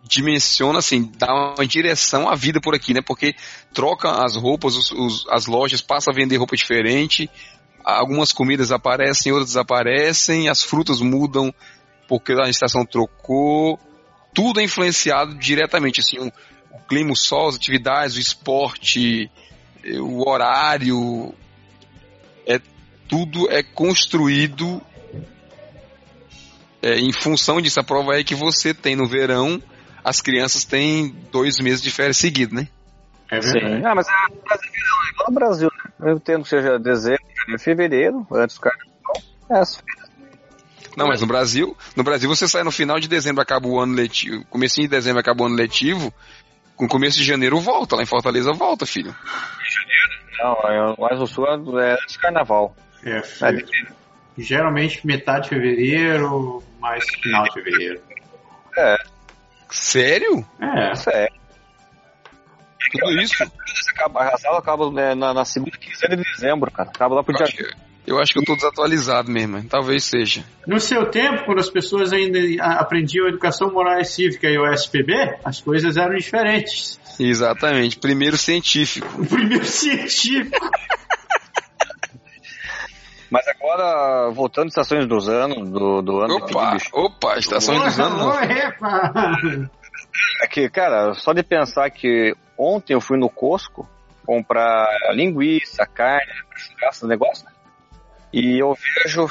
dimensiona, assim, dá uma direção à vida por aqui, né? Porque troca as roupas, os- os- as lojas passam a vender roupa diferente, algumas comidas aparecem, outras desaparecem, as frutas mudam porque a estação trocou, tudo é influenciado diretamente, assim, o, clima, o sol, as atividades, o esporte, eh, o horário, é tudo é construído é, em função disso. A prova é que você tem no verão, as crianças têm dois meses de férias seguidos, né? é verdade. Ah, mas é, mas é é igual no Brasil, né? Eu entendo que seja dezembro, janeiro, fevereiro, antes do carnaval. É, as férias. Não, mas no Brasil, no Brasil você sai no final de dezembro, acaba o ano letivo, comecinho de dezembro acaba o ano letivo, com começo de janeiro volta, lá em Fortaleza volta, filho. Não, é, mais no sul é antes do carnaval. É, É, geralmente metade de fevereiro, mais final de fevereiro. Sério? É, Isso é. Tudo isso? Acaba, a sala acaba né, na, na segunda quinzena de dezembro, cara. Acaba lá pro Eu dia acho, que, eu acho que eu tô desatualizado mesmo, talvez seja. No seu tempo, quando as pessoas ainda aprendiam a educação moral e cívica e o SPB, as coisas eram diferentes. Exatamente, primeiro científico. O primeiro científico. Mas agora, voltando às estações dos anos, do, do ano Opa, bicho, opa, estações dos anos. não. Epa! é que, cara, só de pensar que ontem eu fui no Costco comprar linguiça, carne, churrasco, negócio, né? E eu vejo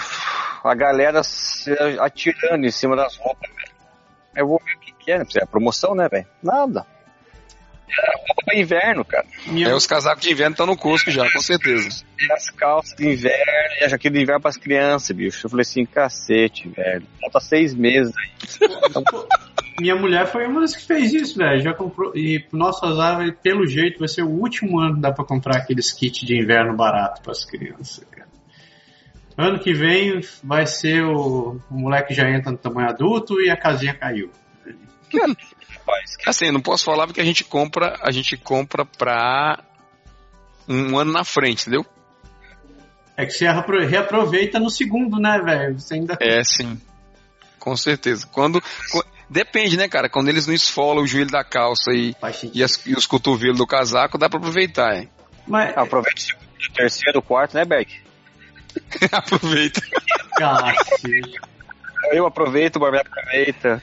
a galera se atirando em cima das roupas, velho. Eu vou ver o que, que é, né? É promoção, né, velho? Nada. É roupa pra inverno, cara. Minha, É, os casacos de inverno estão no Cusco já, com certeza. E as calças de inverno e a jaqueta de inverno pras crianças, bicho. Eu falei assim, cacete, velho. Falta seis meses aí. minha mulher foi uma das que fez isso, velho. Já comprou. E pro nosso azar, pelo jeito, vai ser o último ano que dá pra comprar aqueles kits de inverno barato pras crianças, cara. Ano que vem vai ser o, o moleque já entra no tamanho adulto e a casinha caiu. Rapaz, Assim, eu não posso falar porque a gente compra, a gente compra pra um ano na frente, entendeu? É que você reaproveita no segundo, né, velho? Você ainda É, sim. Com certeza. Quando. Depende, né, cara? Quando eles não esfolam o joelho da calça e, faz e, as- e os cotovelos do casaco, dá pra aproveitar, hein? Mas, aproveita o segundo, terceiro, quarto, né, Beck? Aproveita. Cacete. Eu aproveito, o Barbie aproveita.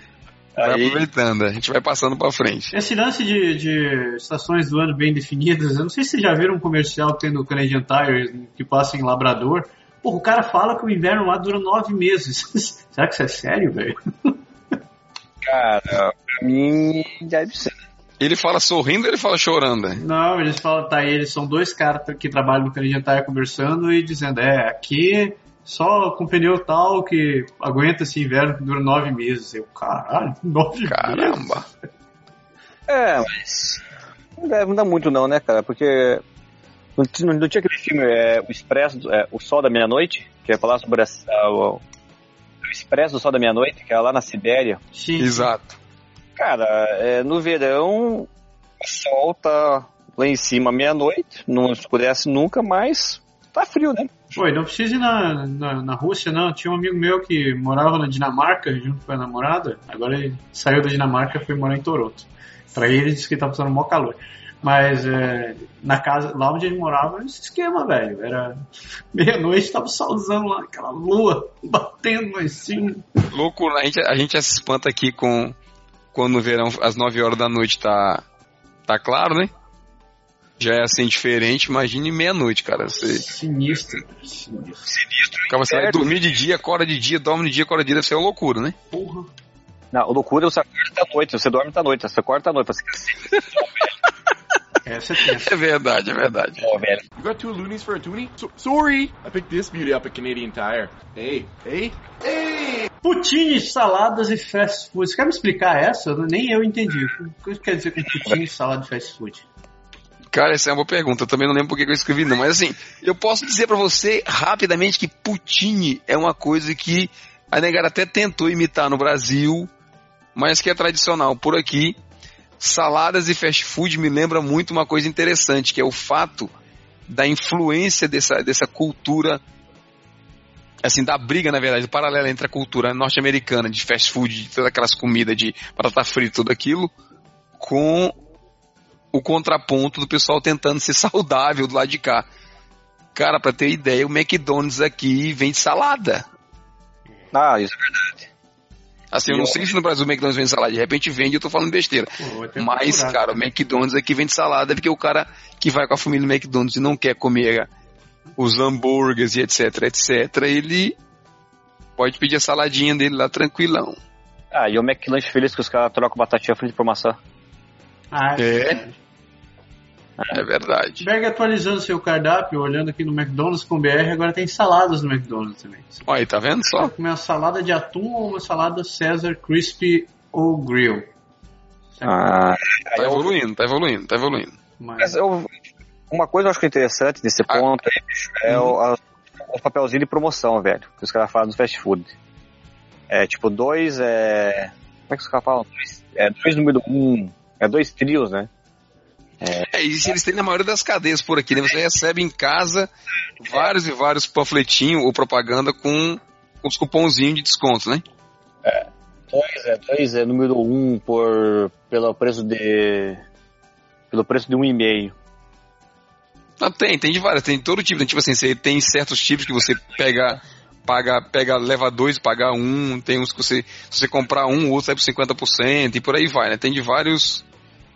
Vai Aí, aproveitando, a gente vai passando pra frente. Esse lance de, de estações do ano bem definidas, eu não sei se vocês já viram um comercial que tem no Canadian Tire que passa em Labrador. Porra, o cara fala que o inverno lá dura nove meses. Será que isso é sério, velho? cara, pra mim deve ser. Ele fala sorrindo ou ele fala chorando? Não, eles falam, tá, eles são dois caras que trabalham no Canadian Tire conversando e dizendo, é, aqui só com pneu tal que aguenta esse inverno que dura nove meses. Eu, caralho, nove meses? Caramba. É, mas. Não deve mudar muito, não, né, cara? Porque. Não, não tinha aquele filme, é, O Expresso, é, O Sol da Meia-Noite, que ia falar sobre a, a- o, o Expresso do Sol da Meia-Noite, que é lá na Sibéria. Sim. Exato. Cara, é, no verão, o sol tá lá em cima meia-noite, não escurece nunca, mas tá frio, né? Pô, e não precisa ir na, na, na Rússia, não. Tinha um amigo meu que morava na Dinamarca junto com a namorada. Agora ele saiu da Dinamarca e foi morar em Toronto. Pra ele, ele disse que tá passando mó calor. Mas é, na casa, lá onde ele morava, era esse esquema, velho. Era meia-noite, tava solzão lá, aquela lua batendo lá em cima. Loucura, a gente, a gente já se espanta aqui com quando no verão, às 9 horas da noite, tá, tá claro, né? Já é assim diferente, imagine meia-noite, cara. Você, Sinistro, sinistro. cara, você vai dormir de dia, acorda de dia, dorme de dia, acorda de dia, deve ser uma loucura, né? Porra. Não, loucura você acorda à noite, você dorme à noite, você acorda à noite, você Essa é. É verdade, é verdade. ó, velho. You got two loonies for a toonie? So- sorry! I picked this beauty up at Canadian Tire. Hey, hey, hey! Poutine, saladas e fast food. Você quer me explicar essa? Nem eu entendi. O que quer dizer com poutine, salada e fast food? Cara, essa é uma boa pergunta. Eu também não lembro por que que eu escrevi, não. Mas assim, eu posso dizer pra você rapidamente que poutine é uma coisa que a negara até tentou imitar no Brasil, mas que é tradicional por aqui. Saladas e fast food me lembra muito uma coisa interessante, que é o fato da influência dessa, dessa cultura, assim, da briga, na verdade, paralela entre a cultura norte-americana de fast food, de todas aquelas comidas de batata frita, tudo aquilo, com o contraponto do pessoal tentando ser saudável do lado de cá. Cara, pra ter ideia, o McDonald's aqui vende salada. Ah, isso é verdade. Assim, eu não sei se no Brasil o McDonald's vende salada, de repente vende, eu tô falando besteira. Pô, Mas, cara, o McDonald's aqui vende salada porque o cara que vai com a família no McDonald's e não quer comer os hambúrgueres e etc, etc, ele pode pedir a saladinha dele lá tranquilão. Ah, e o McLanche feliz que os caras trocam batatinha frita por maçã. Ah, É. É verdade. Berg atualizando seu cardápio, olhando aqui no McDonald's com BR, agora tem saladas no McDonald's também. Olha aí, tá vendo só? uma salada de atum ou uma salada Caesar Crispy ou Grill. Certo? Ah, Tá evoluindo, tá evoluindo, tá evoluindo. Mas, eu, uma coisa eu acho que é interessante nesse Ah. ponto aí, bicho, é o, a, o papelzinho de promoção, velho, que os caras falam no fast food. É tipo, dois é. Como é que os caras falam? Dois, é dois número um. É dois trios, né? É isso, eles têm na maioria das cadeias por aqui, né? Você recebe em casa vários e vários panfletinhos ou propaganda com, os cupomzinhos de desconto, né? Dois é, dois é número um por, pelo preço de. Pelo preço de um e-mail. Ah, tem, tem de várias, tem todo tipo, né? tipo assim, você tem certos tipos que você pega, paga, pega, leva dois e paga um, tem uns que você, se você comprar um, o outro sai por 50% e por aí vai, né? Tem de vários,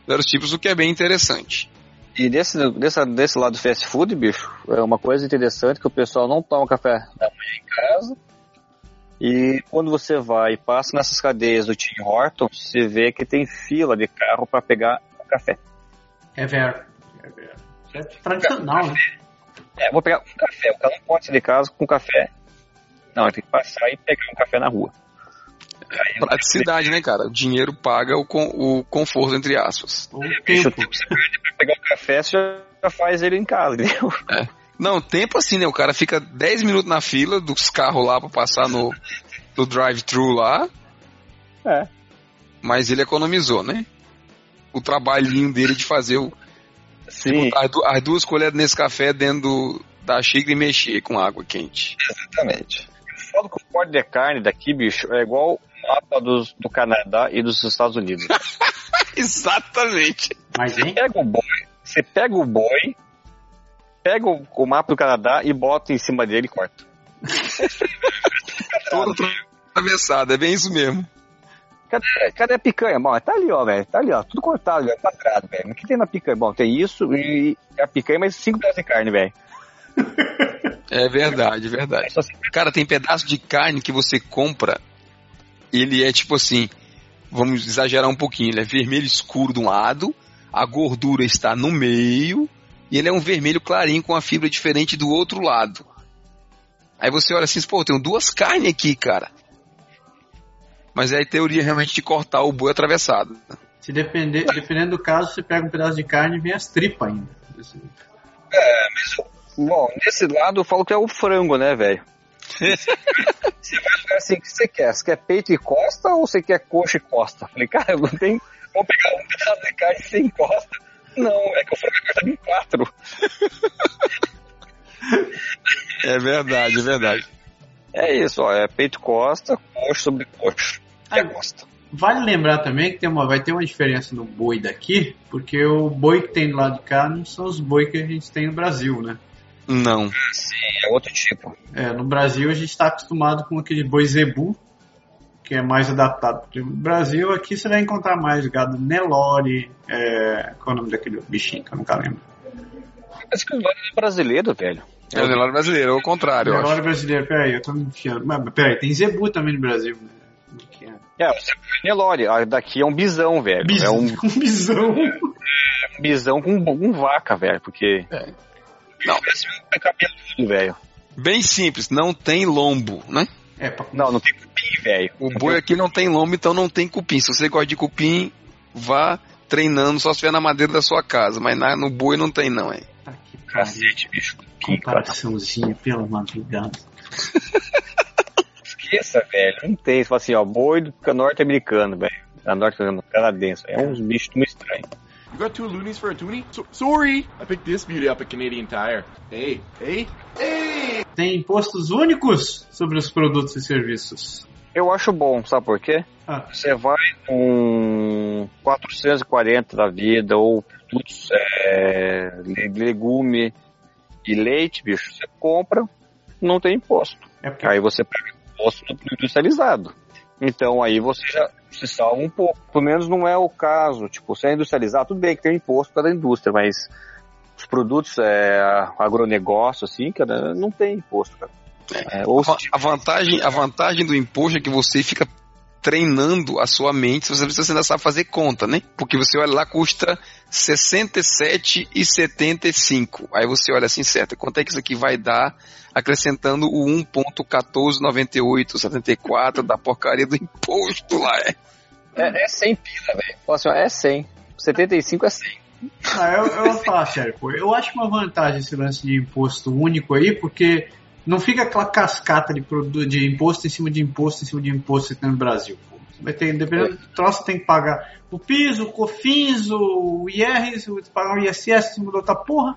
vários tipos, o que é bem interessante. E desse, desse, desse lado do fast food, bicho, é uma coisa interessante que o pessoal não toma café da manhã em casa. E quando você vai e passa nessas cadeias do Tim Horton, você vê que tem fila de carro para pegar café. é vero. É é tradicional, né? É, vou pegar um café. O cara não pode sair de casa com café. Não, ele tem que passar e pegar um café na rua. Aí, Praticidade, né, cara? O dinheiro paga o, con- o conforto, entre aspas. O tempo. tempo você perde pra pegar o café, você já faz ele em casa, entendeu? Não, tempo assim, né? O cara fica 10 minutos na fila dos carros lá pra passar no, no drive-thru lá, É. mas ele economizou, né? O trabalhinho dele de fazer o, Sim, as, du- as duas colheres nesse café dentro do- da xícara e mexer com água quente. exatamente. O foda que o corte de carne daqui, bicho, é igual mapa dos, do Canadá e dos Estados Unidos. Exatamente. Mas, hein? pega o boi, você pega o boi, pega o, o mapa do Canadá e bota em cima dele e corta. Todo atravessado, é bem isso mesmo. Cadê, cadê a picanha? Bom, tá ali, ó, velho. Tá ali, ó. Tudo cortado, velho. Quadrado, velho. O que tem na picanha? Bom, tem isso e a picanha mais 5 pedaços de carne, velho. É verdade, é verdade. Cara, tem pedaço de carne que você compra, ele é tipo assim, vamos exagerar um pouquinho, ele é vermelho escuro de um lado, a gordura está no meio, e ele é um vermelho clarinho com a fibra diferente do outro lado. Aí você olha assim, pô, tem duas carnes aqui, cara. Mas é a teoria realmente de cortar o boi atravessado. Se depender, dependendo do caso, você pega um pedaço de carne e vem as tripas ainda. Assim, Bom, nesse lado eu falo que é o frango, né, velho? Você vai ficar assim, o que você quer? Você quer peito e costa ou você quer coxa e costa? Falei, cara, não tem. Vou pegar um pedaço de carne sem costa. Não, é que o frango cortado em quatro. É verdade, é verdade. É isso, ó. É peito costa, coxa sobre coxa. Que é costa. Vale lembrar também que tem uma, vai ter uma diferença no boi daqui, porque o boi que tem do lado de cá não são os boi que a gente tem no Brasil, né? Não. É outro tipo. É, no Brasil a gente está acostumado com aquele boi zebu, que é mais adaptado para o Brasil. Aqui você vai encontrar mais gado Nelore, é, qual é o nome daquele bichinho que eu nunca lembro? Acho que o Nelore é brasileiro, velho. É o Nelore brasileiro, é o contrário, eu acho. Nelore brasileiro, peraí, eu tô me enfiando. Mas, peraí, tem zebu também no Brasil. né? É- É, você põe Nelore. Ah, Daqui é um bisão, velho. Bis- É um um bisão. bisão com, com vaca, velho. Porque. É. Não. Parece um cabeludo, velho. Bem simples, não tem lombo, né? É, pra... Não, não tem cupim, velho. O boi aqui não tem lombo, então não tem cupim. Se você gosta de cupim, vá treinando só se estiver na madeira da sua casa. Mas na- no boi não tem, não, é. Tá que. Cacete, bicho. Cupim, cara. Comparaçãozinha pela madrugada. Esqueça, velho. Não tem. Você fala assim, ó, boi do norte-americano, velho. Da norte-americano, canadense. É uns bichos muito estranhos. You got two loonies for a toonie? So- sorry! I picked this beauty up at Canadian Tire. Hey, hey, hey! Tem impostos únicos sobre os produtos e serviços. Eu acho bom, sabe por quê? Ah. Você vai com 440 da vida ou produtos, é, le- legume e leite, bicho, você compra, não tem imposto. É porque Aí você paga imposto no industrializado. Então aí você já se salva um pouco. Pelo menos não é o caso. Tipo, se é industrializado, tudo bem que tem imposto para a indústria, mas os produtos é, agronegócio, assim, cara, não tem imposto, cara. É, se A vantagem, a vantagem do imposto é que você fica treinando a sua mente se você precisa ainda sabe fazer conta, né? Porque você olha lá, custa R$ 67,75. Aí você olha assim, certo, quanto é que isso aqui vai dar acrescentando o 1.149874 da porcaria do imposto lá, é? É, é 100 pila, velho. Assim, é 100. 75 é 100. Ah, eu, eu vou falar sério, pô. Eu acho uma vantagem esse lance de imposto único aí, porque não fica aquela cascata de, de imposto em cima de imposto em cima de imposto no Brasil. Vai ter, dependendo do troço, tem que pagar o PIS, o COFINS, o IR, pagar o ISS em cima da outra porra,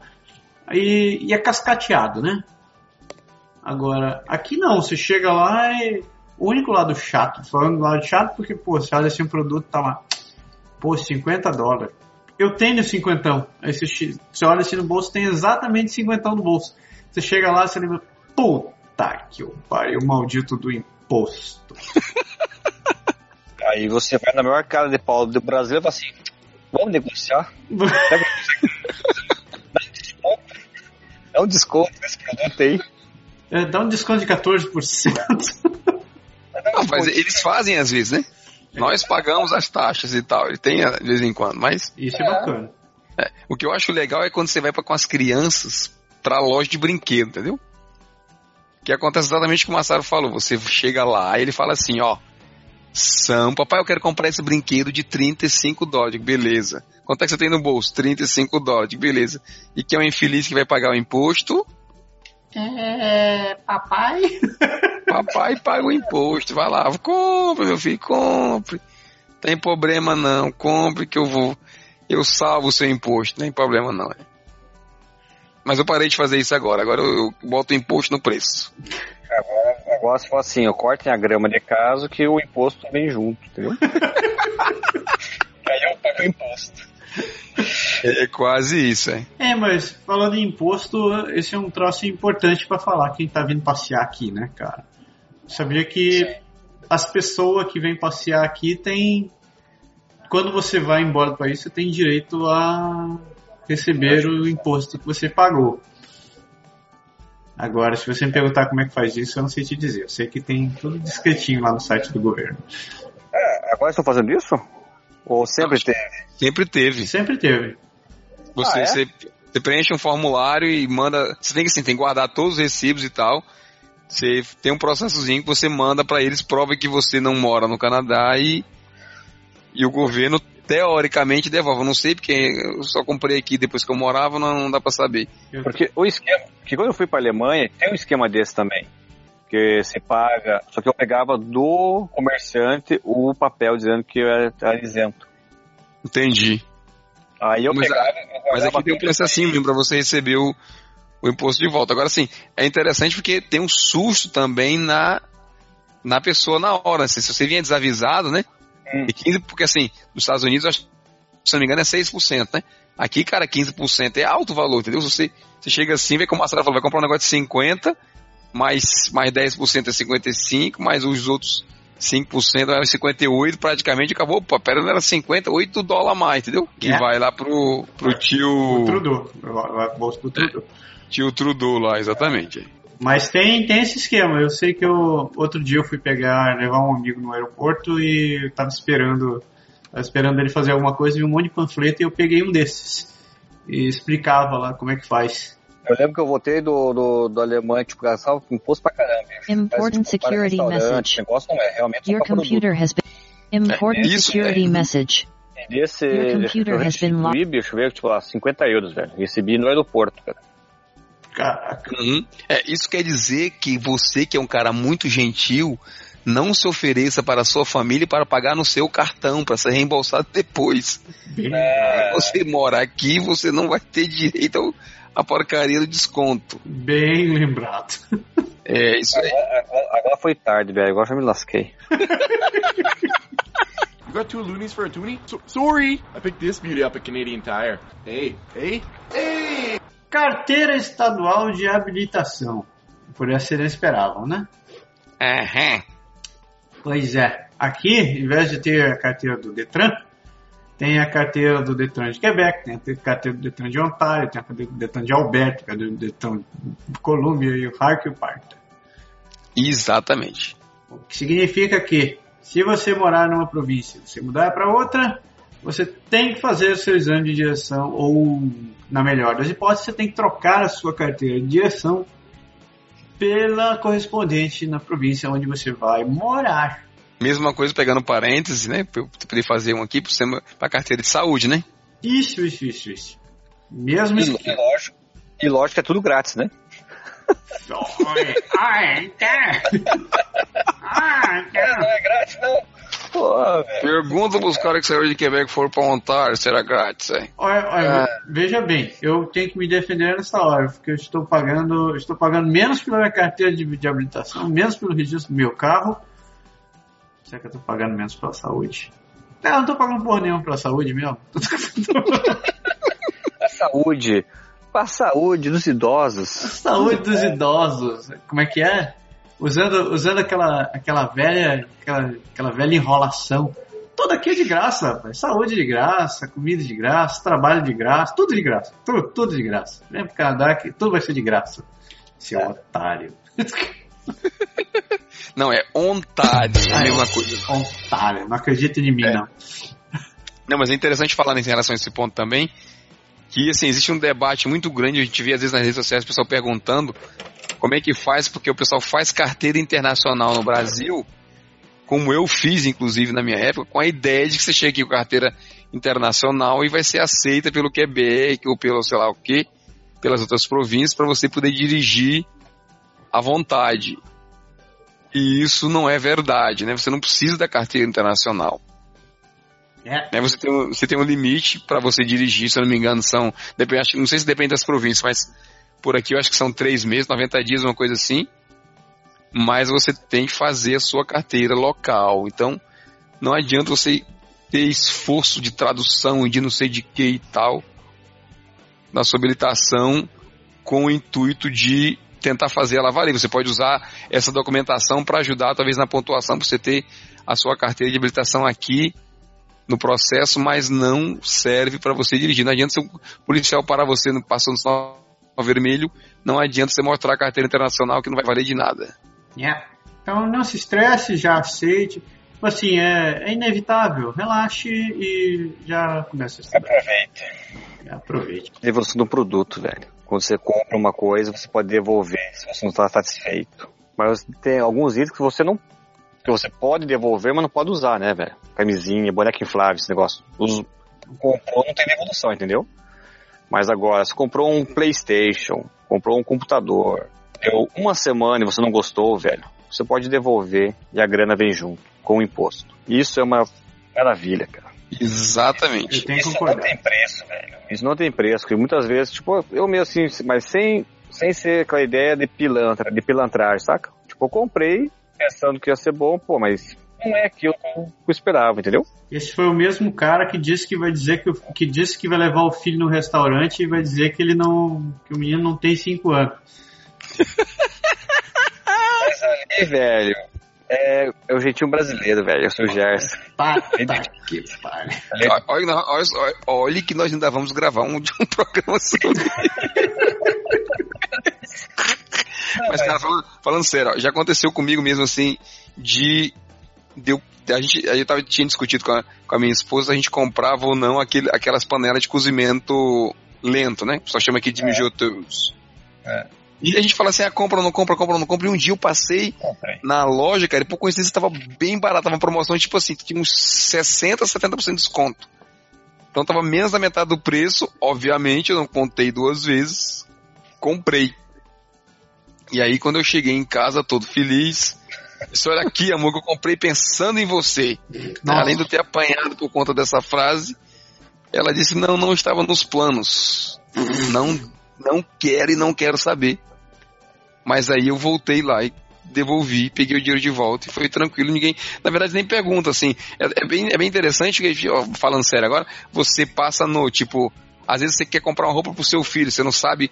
e, e é cascateado, né? Agora, aqui não, você chega lá e. O único lado chato, falando do lado chato, porque, pô, você olha assim um produto, tá lá, pô, 50 dólares. Eu tenho cinquentão. Aí você, você olha assim no bolso, tem exatamente cinquentão no bolso. Você chega lá, você lembra, puta que o pariu, maldito do imposto. Aí você vai na maior cara de pau do Brasil e fala assim, vamos negociar? Dá um desconto. Dá um desconto nesse produto aí. É, dá um desconto de 14%. Dá um Não, mas eles fazem às vezes, né? Nós pagamos as taxas e tal, ele tem de vez em quando, mas Isso é, bacana. o que eu acho legal é quando você vai pra, com as crianças pra loja de brinquedo, entendeu? Que acontece exatamente o que o Massaro falou. Você chega lá e ele fala assim, ó. São, papai, eu quero comprar esse brinquedo de 35 dólares. Digo, Beleza. Quanto é que você tem no bolso? 35 dólares. Digo, Beleza. E quem é o infeliz que vai pagar o imposto? É. Papai? Papai paga o imposto. Vai lá, compre, meu filho, compre. Tem problema não. Compre que eu vou. Eu salvo o seu imposto. Não tem problema não. é. Mas eu parei de fazer isso agora. Agora eu, eu boto o imposto no preço. O negócio fala assim, ó, cortem a grama de casa que o imposto vem junto, entendeu? Aí eu pago o imposto. É quase isso, é. É, mas falando em imposto, esse é um troço importante pra falar quem tá vindo passear aqui, né, cara? Sabia que as pessoas que vêm passear aqui têm. Quando você vai embora do país, você tem direito a receber o imposto que você pagou. Agora, se você me perguntar como é que faz isso, eu não sei te dizer. Eu sei que tem tudo discretinho lá no site do governo. Agora estão fazendo isso? Ou sempre teve? Sempre teve. Sempre teve. Você, Ah, é? você, você preenche um formulário e manda. Você tem que assim, tem que guardar todos os recibos e tal. Você tem um processozinho que você manda pra eles, prova que você não mora no Canadá e, e o governo teoricamente devolve. Eu não sei porque eu só comprei aqui depois que eu morava, não, não dá pra saber. Porque o esquema, que quando eu fui pra Alemanha, tem um esquema desse também. Que você paga, só que eu pegava do comerciante o papel dizendo que eu era, isento. Entendi. Aí eu Mas pegava. eu Mas aqui tem um processinho mesmo pra você receber o, o imposto de volta. Agora sim, é interessante porque tem um susto também na, na pessoa na hora. Se, se você vinha desavisado, né? Hum. E 15, porque assim, nos Estados Unidos, se não me engano, é 6%, né? Aqui, cara, 15% é alto valor, entendeu? Você, você chega assim, vê como a Sara falou, vai comprar um negócio de 50, mais, mais 10% é 55, mais os outros 5% é 58, praticamente acabou. Opa, pera, não era 50, 8 dólares a mais, entendeu? Que É. vai lá pro, pro tio. O Trudeau. O bolso do Trudeau. Tio Trudeau lá, exatamente. Mas tem, tem esse esquema. Eu sei que eu, outro dia eu fui pegar, levar um amigo no aeroporto e eu tava esperando, tava esperando ele fazer alguma coisa, vi um monte de panfleto e eu peguei um desses. E explicava lá como é que faz. Eu lembro que eu voltei do, do, do Alemanha, tipo, gastava imposto pra caramba. Important security message. negócio não é, realmente Your produto. computer has been. Important isso, security é. message. Desse Your computer has been locked. restaurante, bicho, veio, tipo, lá, 50 euros, velho. Recebi no aeroporto, cara. Caraca. Uhum. É, isso quer dizer que você, que é um cara muito gentil, não se ofereça para a sua família para pagar no seu cartão, para ser reembolsado depois. Bem, Se você mora aqui, você não vai ter direito ao- à porcaria do desconto. bem lembrado. É, isso aí. Agora, agora foi tarde, velho. Agora já me lasquei. You got two loonies for a toonie? So- sorry! I picked this beauty up at Canadian Tire. Hey, hey, hey! Carteira estadual de habilitação. Por essa não esperavam, né? Aham. Pois é. Aqui, em vez de ter a carteira do Detran, tem a carteira do Detran de Quebec, tem a carteira do Detran de Ontário, tem a carteira do Detran de Alberta, tem a do Detran de Colômbia e o Hark e o Parta. Exatamente. O que significa que, se você morar numa província e você mudar para outra, você tem que fazer o seu exame de direção, ou, na melhor das hipóteses, você tem que trocar a sua carteira de direção pela correspondente na província onde você vai morar. Mesma coisa pegando parênteses, né? Pra eu poder fazer um aqui para a carteira de saúde, né? Isso, isso, isso, isso. Mesmo E, esquema. e lógico, e lógico que é tudo grátis, né? Ah, então. Ah, então. é grátis, não. Pô. Pergunta pros caras que saíram de Quebec e foram para Ontário, será grátis, é? Olha, olha, veja bem, eu tenho que me defender nessa hora, porque eu estou pagando, estou pagando menos pela minha carteira de, de habilitação, menos pelo registro do meu carro. Será que eu estou pagando menos pela saúde? Não, eu não estou pagando por nenhum pela saúde mesmo. A saúde. A saúde dos idosos. saúde dos idosos. Como é que é? Usando, usando aquela, aquela velha, aquela, aquela velha enrolação. Tudo aqui é de graça, rapaz. Saúde de graça, comida de graça, trabalho de graça, tudo de graça. Tudo, tudo de graça. Vem pro Canadá que tudo vai ser de graça. Seu otário. Não, é Ontário, é a Ah, mesma é. coisa. Otário. Não acredita em mim, É. não. Não, mas é interessante falar em relação a esse ponto também, que assim, existe um debate muito grande, a gente vê às vezes nas redes sociais o pessoal perguntando como é que faz, porque o pessoal faz carteira internacional no Brasil, como eu fiz, inclusive, na minha época, com a ideia de que você chega aqui com carteira internacional e vai ser aceita pelo Quebec ou pelo sei lá o que, pelas outras províncias, para você poder dirigir à vontade. E isso não é verdade, né? Você não precisa da carteira internacional. É. Né, você, tem um, você tem um limite para você dirigir, se eu não me engano, são. Depende, não sei se depende das províncias, mas por aqui eu acho que são três meses, 90 dias, uma coisa assim. Mas você tem que fazer a sua carteira local. Então, não adianta você ter esforço de tradução e de não sei de que e tal, na sua habilitação com o intuito de tentar fazer ela valer. Você pode usar essa documentação para ajudar, talvez, na pontuação, para você ter a sua carteira de habilitação aqui no processo, mas não serve para você dirigir. Não adianta se o policial parar você no, passando o sinal vermelho, não adianta você mostrar a carteira internacional que não vai valer de nada. Yeah. Então não se estresse, já aceite. Assim, é, é inevitável. Relaxe e já começa a estudar. Aproveite. Aproveite. Devolução do produto, velho. Quando você compra uma coisa, você pode devolver se você não está satisfeito. Mas tem alguns itens que você não. que você pode devolver, mas não pode usar, né, velho? Camisinha, boneca inflável, esse negócio. Os, comprou, não tem devolução, entendeu? Mas agora, se comprou um Playstation, comprou um computador, deu uma semana e você não gostou, velho, você pode devolver e a grana vem junto, com o imposto. Isso é uma maravilha, cara. Exatamente. Isso não tem preço, velho. Isso não tem preço, porque muitas vezes, tipo, eu mesmo assim, mas sem, sem ser com a ideia de pilantra, de pilantragem, saca? Tipo, eu comprei pensando que ia ser bom, pô, mas não é aquilo que eu esperava, entendeu? Esse foi o mesmo cara que disse que vai dizer que, que disse que vai levar o filho no restaurante e vai dizer que ele não. que o menino não tem 5 anos. Mas ali, velho, é, é o jeitinho brasileiro, velho. Eu sou o Gerson. Que pariu. Olha, olha, olha que nós ainda vamos gravar um, um programa sobre. mas, cara, falando, falando sério, ó, já aconteceu comigo mesmo assim, de. De eu, a gente, a gente tava, tinha discutido com a, com a minha esposa, a gente comprava ou não aquele, aquelas panelas de cozimento lento, né? Só chama aqui de mijoteus. É. E a gente fala assim, ah, compra ou não compra, compra ou não compra. E um dia eu passei Comprei. na loja, cara, e por coincidência tava bem barato, tava uma promoção, tipo assim, tinha uns 60, 70% de desconto. Então tava menos da metade do preço, obviamente, eu não contei duas vezes, comprei. E aí quando eu cheguei em casa todo feliz, disse, olha aqui, amor, que eu comprei pensando em você. Nossa. Além de eu ter apanhado por conta dessa frase, ela disse, não, não estava nos planos. Não, não quero e não quero saber. Mas aí eu voltei lá e devolvi, peguei o dinheiro de volta e foi tranquilo, ninguém, na verdade nem pergunta, assim, é, é bem, é bem interessante, que, ó, falando sério agora, você passa no, tipo, às vezes você quer comprar uma roupa pro seu filho, você não sabe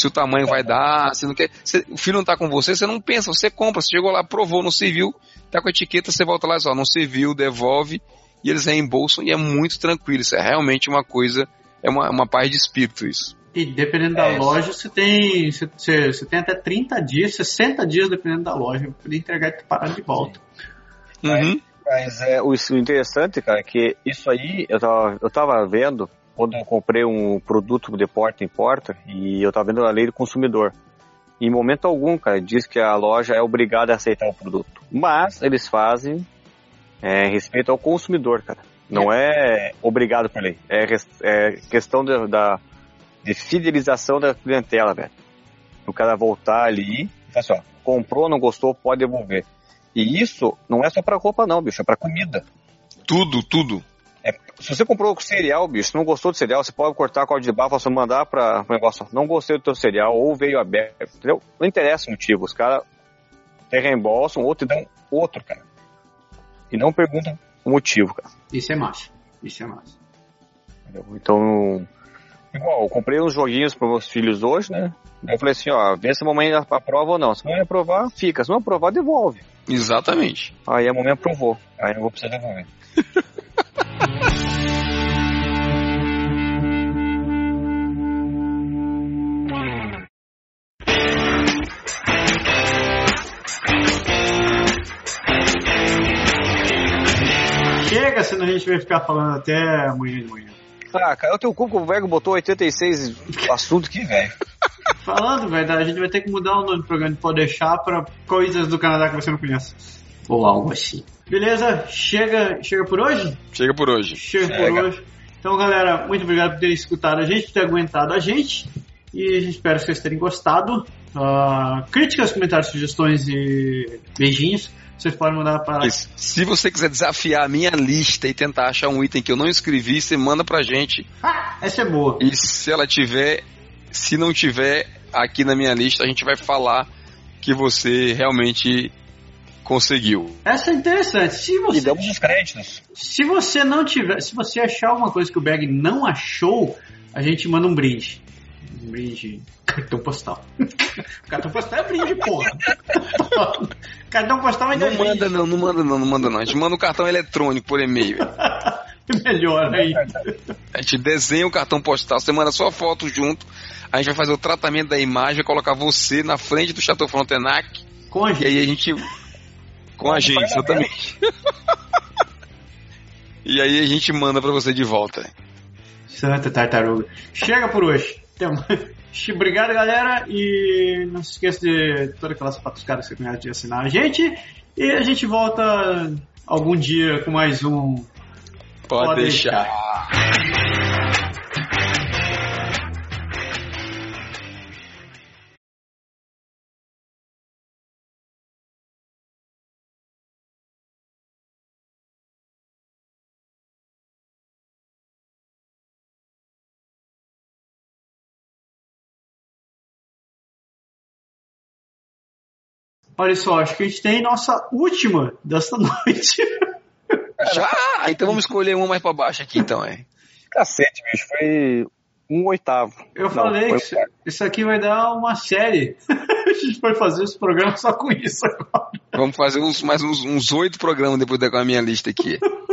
se o tamanho vai dar, você não quer, você- o filho não tá com você, você não pensa, você compra, você chegou lá, provou, não serviu, tá com a etiqueta, você volta lá e só, não serviu, devolve, e eles reembolsam e é muito tranquilo, isso é realmente uma coisa, é uma, uma paz de espírito isso. E dependendo da É isso. loja, você tem, você, você, tem até 30 dias, 60 dias, dependendo da loja, pra poder entregar e parar de volta. Uhum. Mas é, o o interessante, cara, é que isso aí eu tava, eu tava vendo quando eu comprei um produto de porta em porta e eu tava vendo a lei do consumidor. Em momento algum, cara, diz que a loja é obrigada a aceitar o produto. Mas eles fazem é, respeito ao consumidor, cara. Não é obrigado por lei. É, é questão de, da, de fidelização da clientela, velho. O cara voltar ali e falar assim, ó, comprou, não gostou, pode devolver. E isso não é só pra roupa não, bicho, é pra comida. Tudo, tudo. Se você comprou cereal, bicho, não gostou do cereal, você pode cortar a código de barra, você mandar pra o negócio, não gostei do teu cereal, ou veio aberto, entendeu? Não interessa o motivo, os caras te reembolsam ou te dão outro, cara. E não perguntam o motivo, cara. Isso é massa. Isso é massa. entendeu? Então, igual, eu comprei uns joguinhos para meus filhos hoje, né? Eu falei assim, ó, vê se a mamãe aprova ou não. Se a mamãe aprovar, fica. Se não aprovar, devolve. Exatamente. Aí a mamãe aprovou. Aí eu vou precisar devolver. gente vai ficar falando até amanhã de manhã. Ah, cara, o teu cu que o Vego botou 86 assunto aqui, velho. Falando, velho, a gente vai ter que mudar o nome do programa de Pode Deixar pra coisas do Canadá que você não conhece. Ou algo assim. Beleza? Chega, chega por hoje? Chega por hoje. Chega, por Chega. hoje. Então, galera, muito obrigado por terem escutado a gente, por ter aguentado a gente. E espera que vocês tenham gostado. Ah, críticas, comentários, sugestões e beijinhos. Vocês podem mandar para. Se você quiser desafiar a minha lista e tentar achar um item que eu não escrevi, você manda pra gente. Ah, essa é boa. E se ela tiver, se não tiver aqui na minha lista, a gente vai falar que você realmente conseguiu. Essa é interessante. Se E você, damos os créditos. se você não tiver, se você achar alguma coisa que o Bag não achou, a gente manda um brinde. Um brinde. Cartão postal. cartão postal é brinde, porra. cartão postal ainda Não é manda não, não manda não, não manda não. A gente manda um cartão eletrônico por e-mail. Melhor aí. A gente desenha o cartão postal, você manda sua foto junto, a gente vai fazer o tratamento da imagem, vai colocar você na frente do Chateau Frontenac, Com a e gente. aí a gente. Com a gente, exatamente. e aí a gente manda pra você de volta. Santa tartaruga. Chega por hoje. Até mais. Obrigado, galera. E não se esqueça de todas aquelas patuscadas que você conhece de assinar a gente. E a gente volta algum dia com mais um. Pode, Pode deixar. Olha só, acho que a gente tem nossa última desta noite. Já? Então vamos escolher uma mais pra baixo aqui, então, é. Cacete, bicho, foi um oitavo. Eu Não, falei que isso- isso aqui vai dar uma série. a gente vai fazer esse programa só com isso agora. Vamos fazer uns, mais uns uns oito programas depois da minha lista aqui.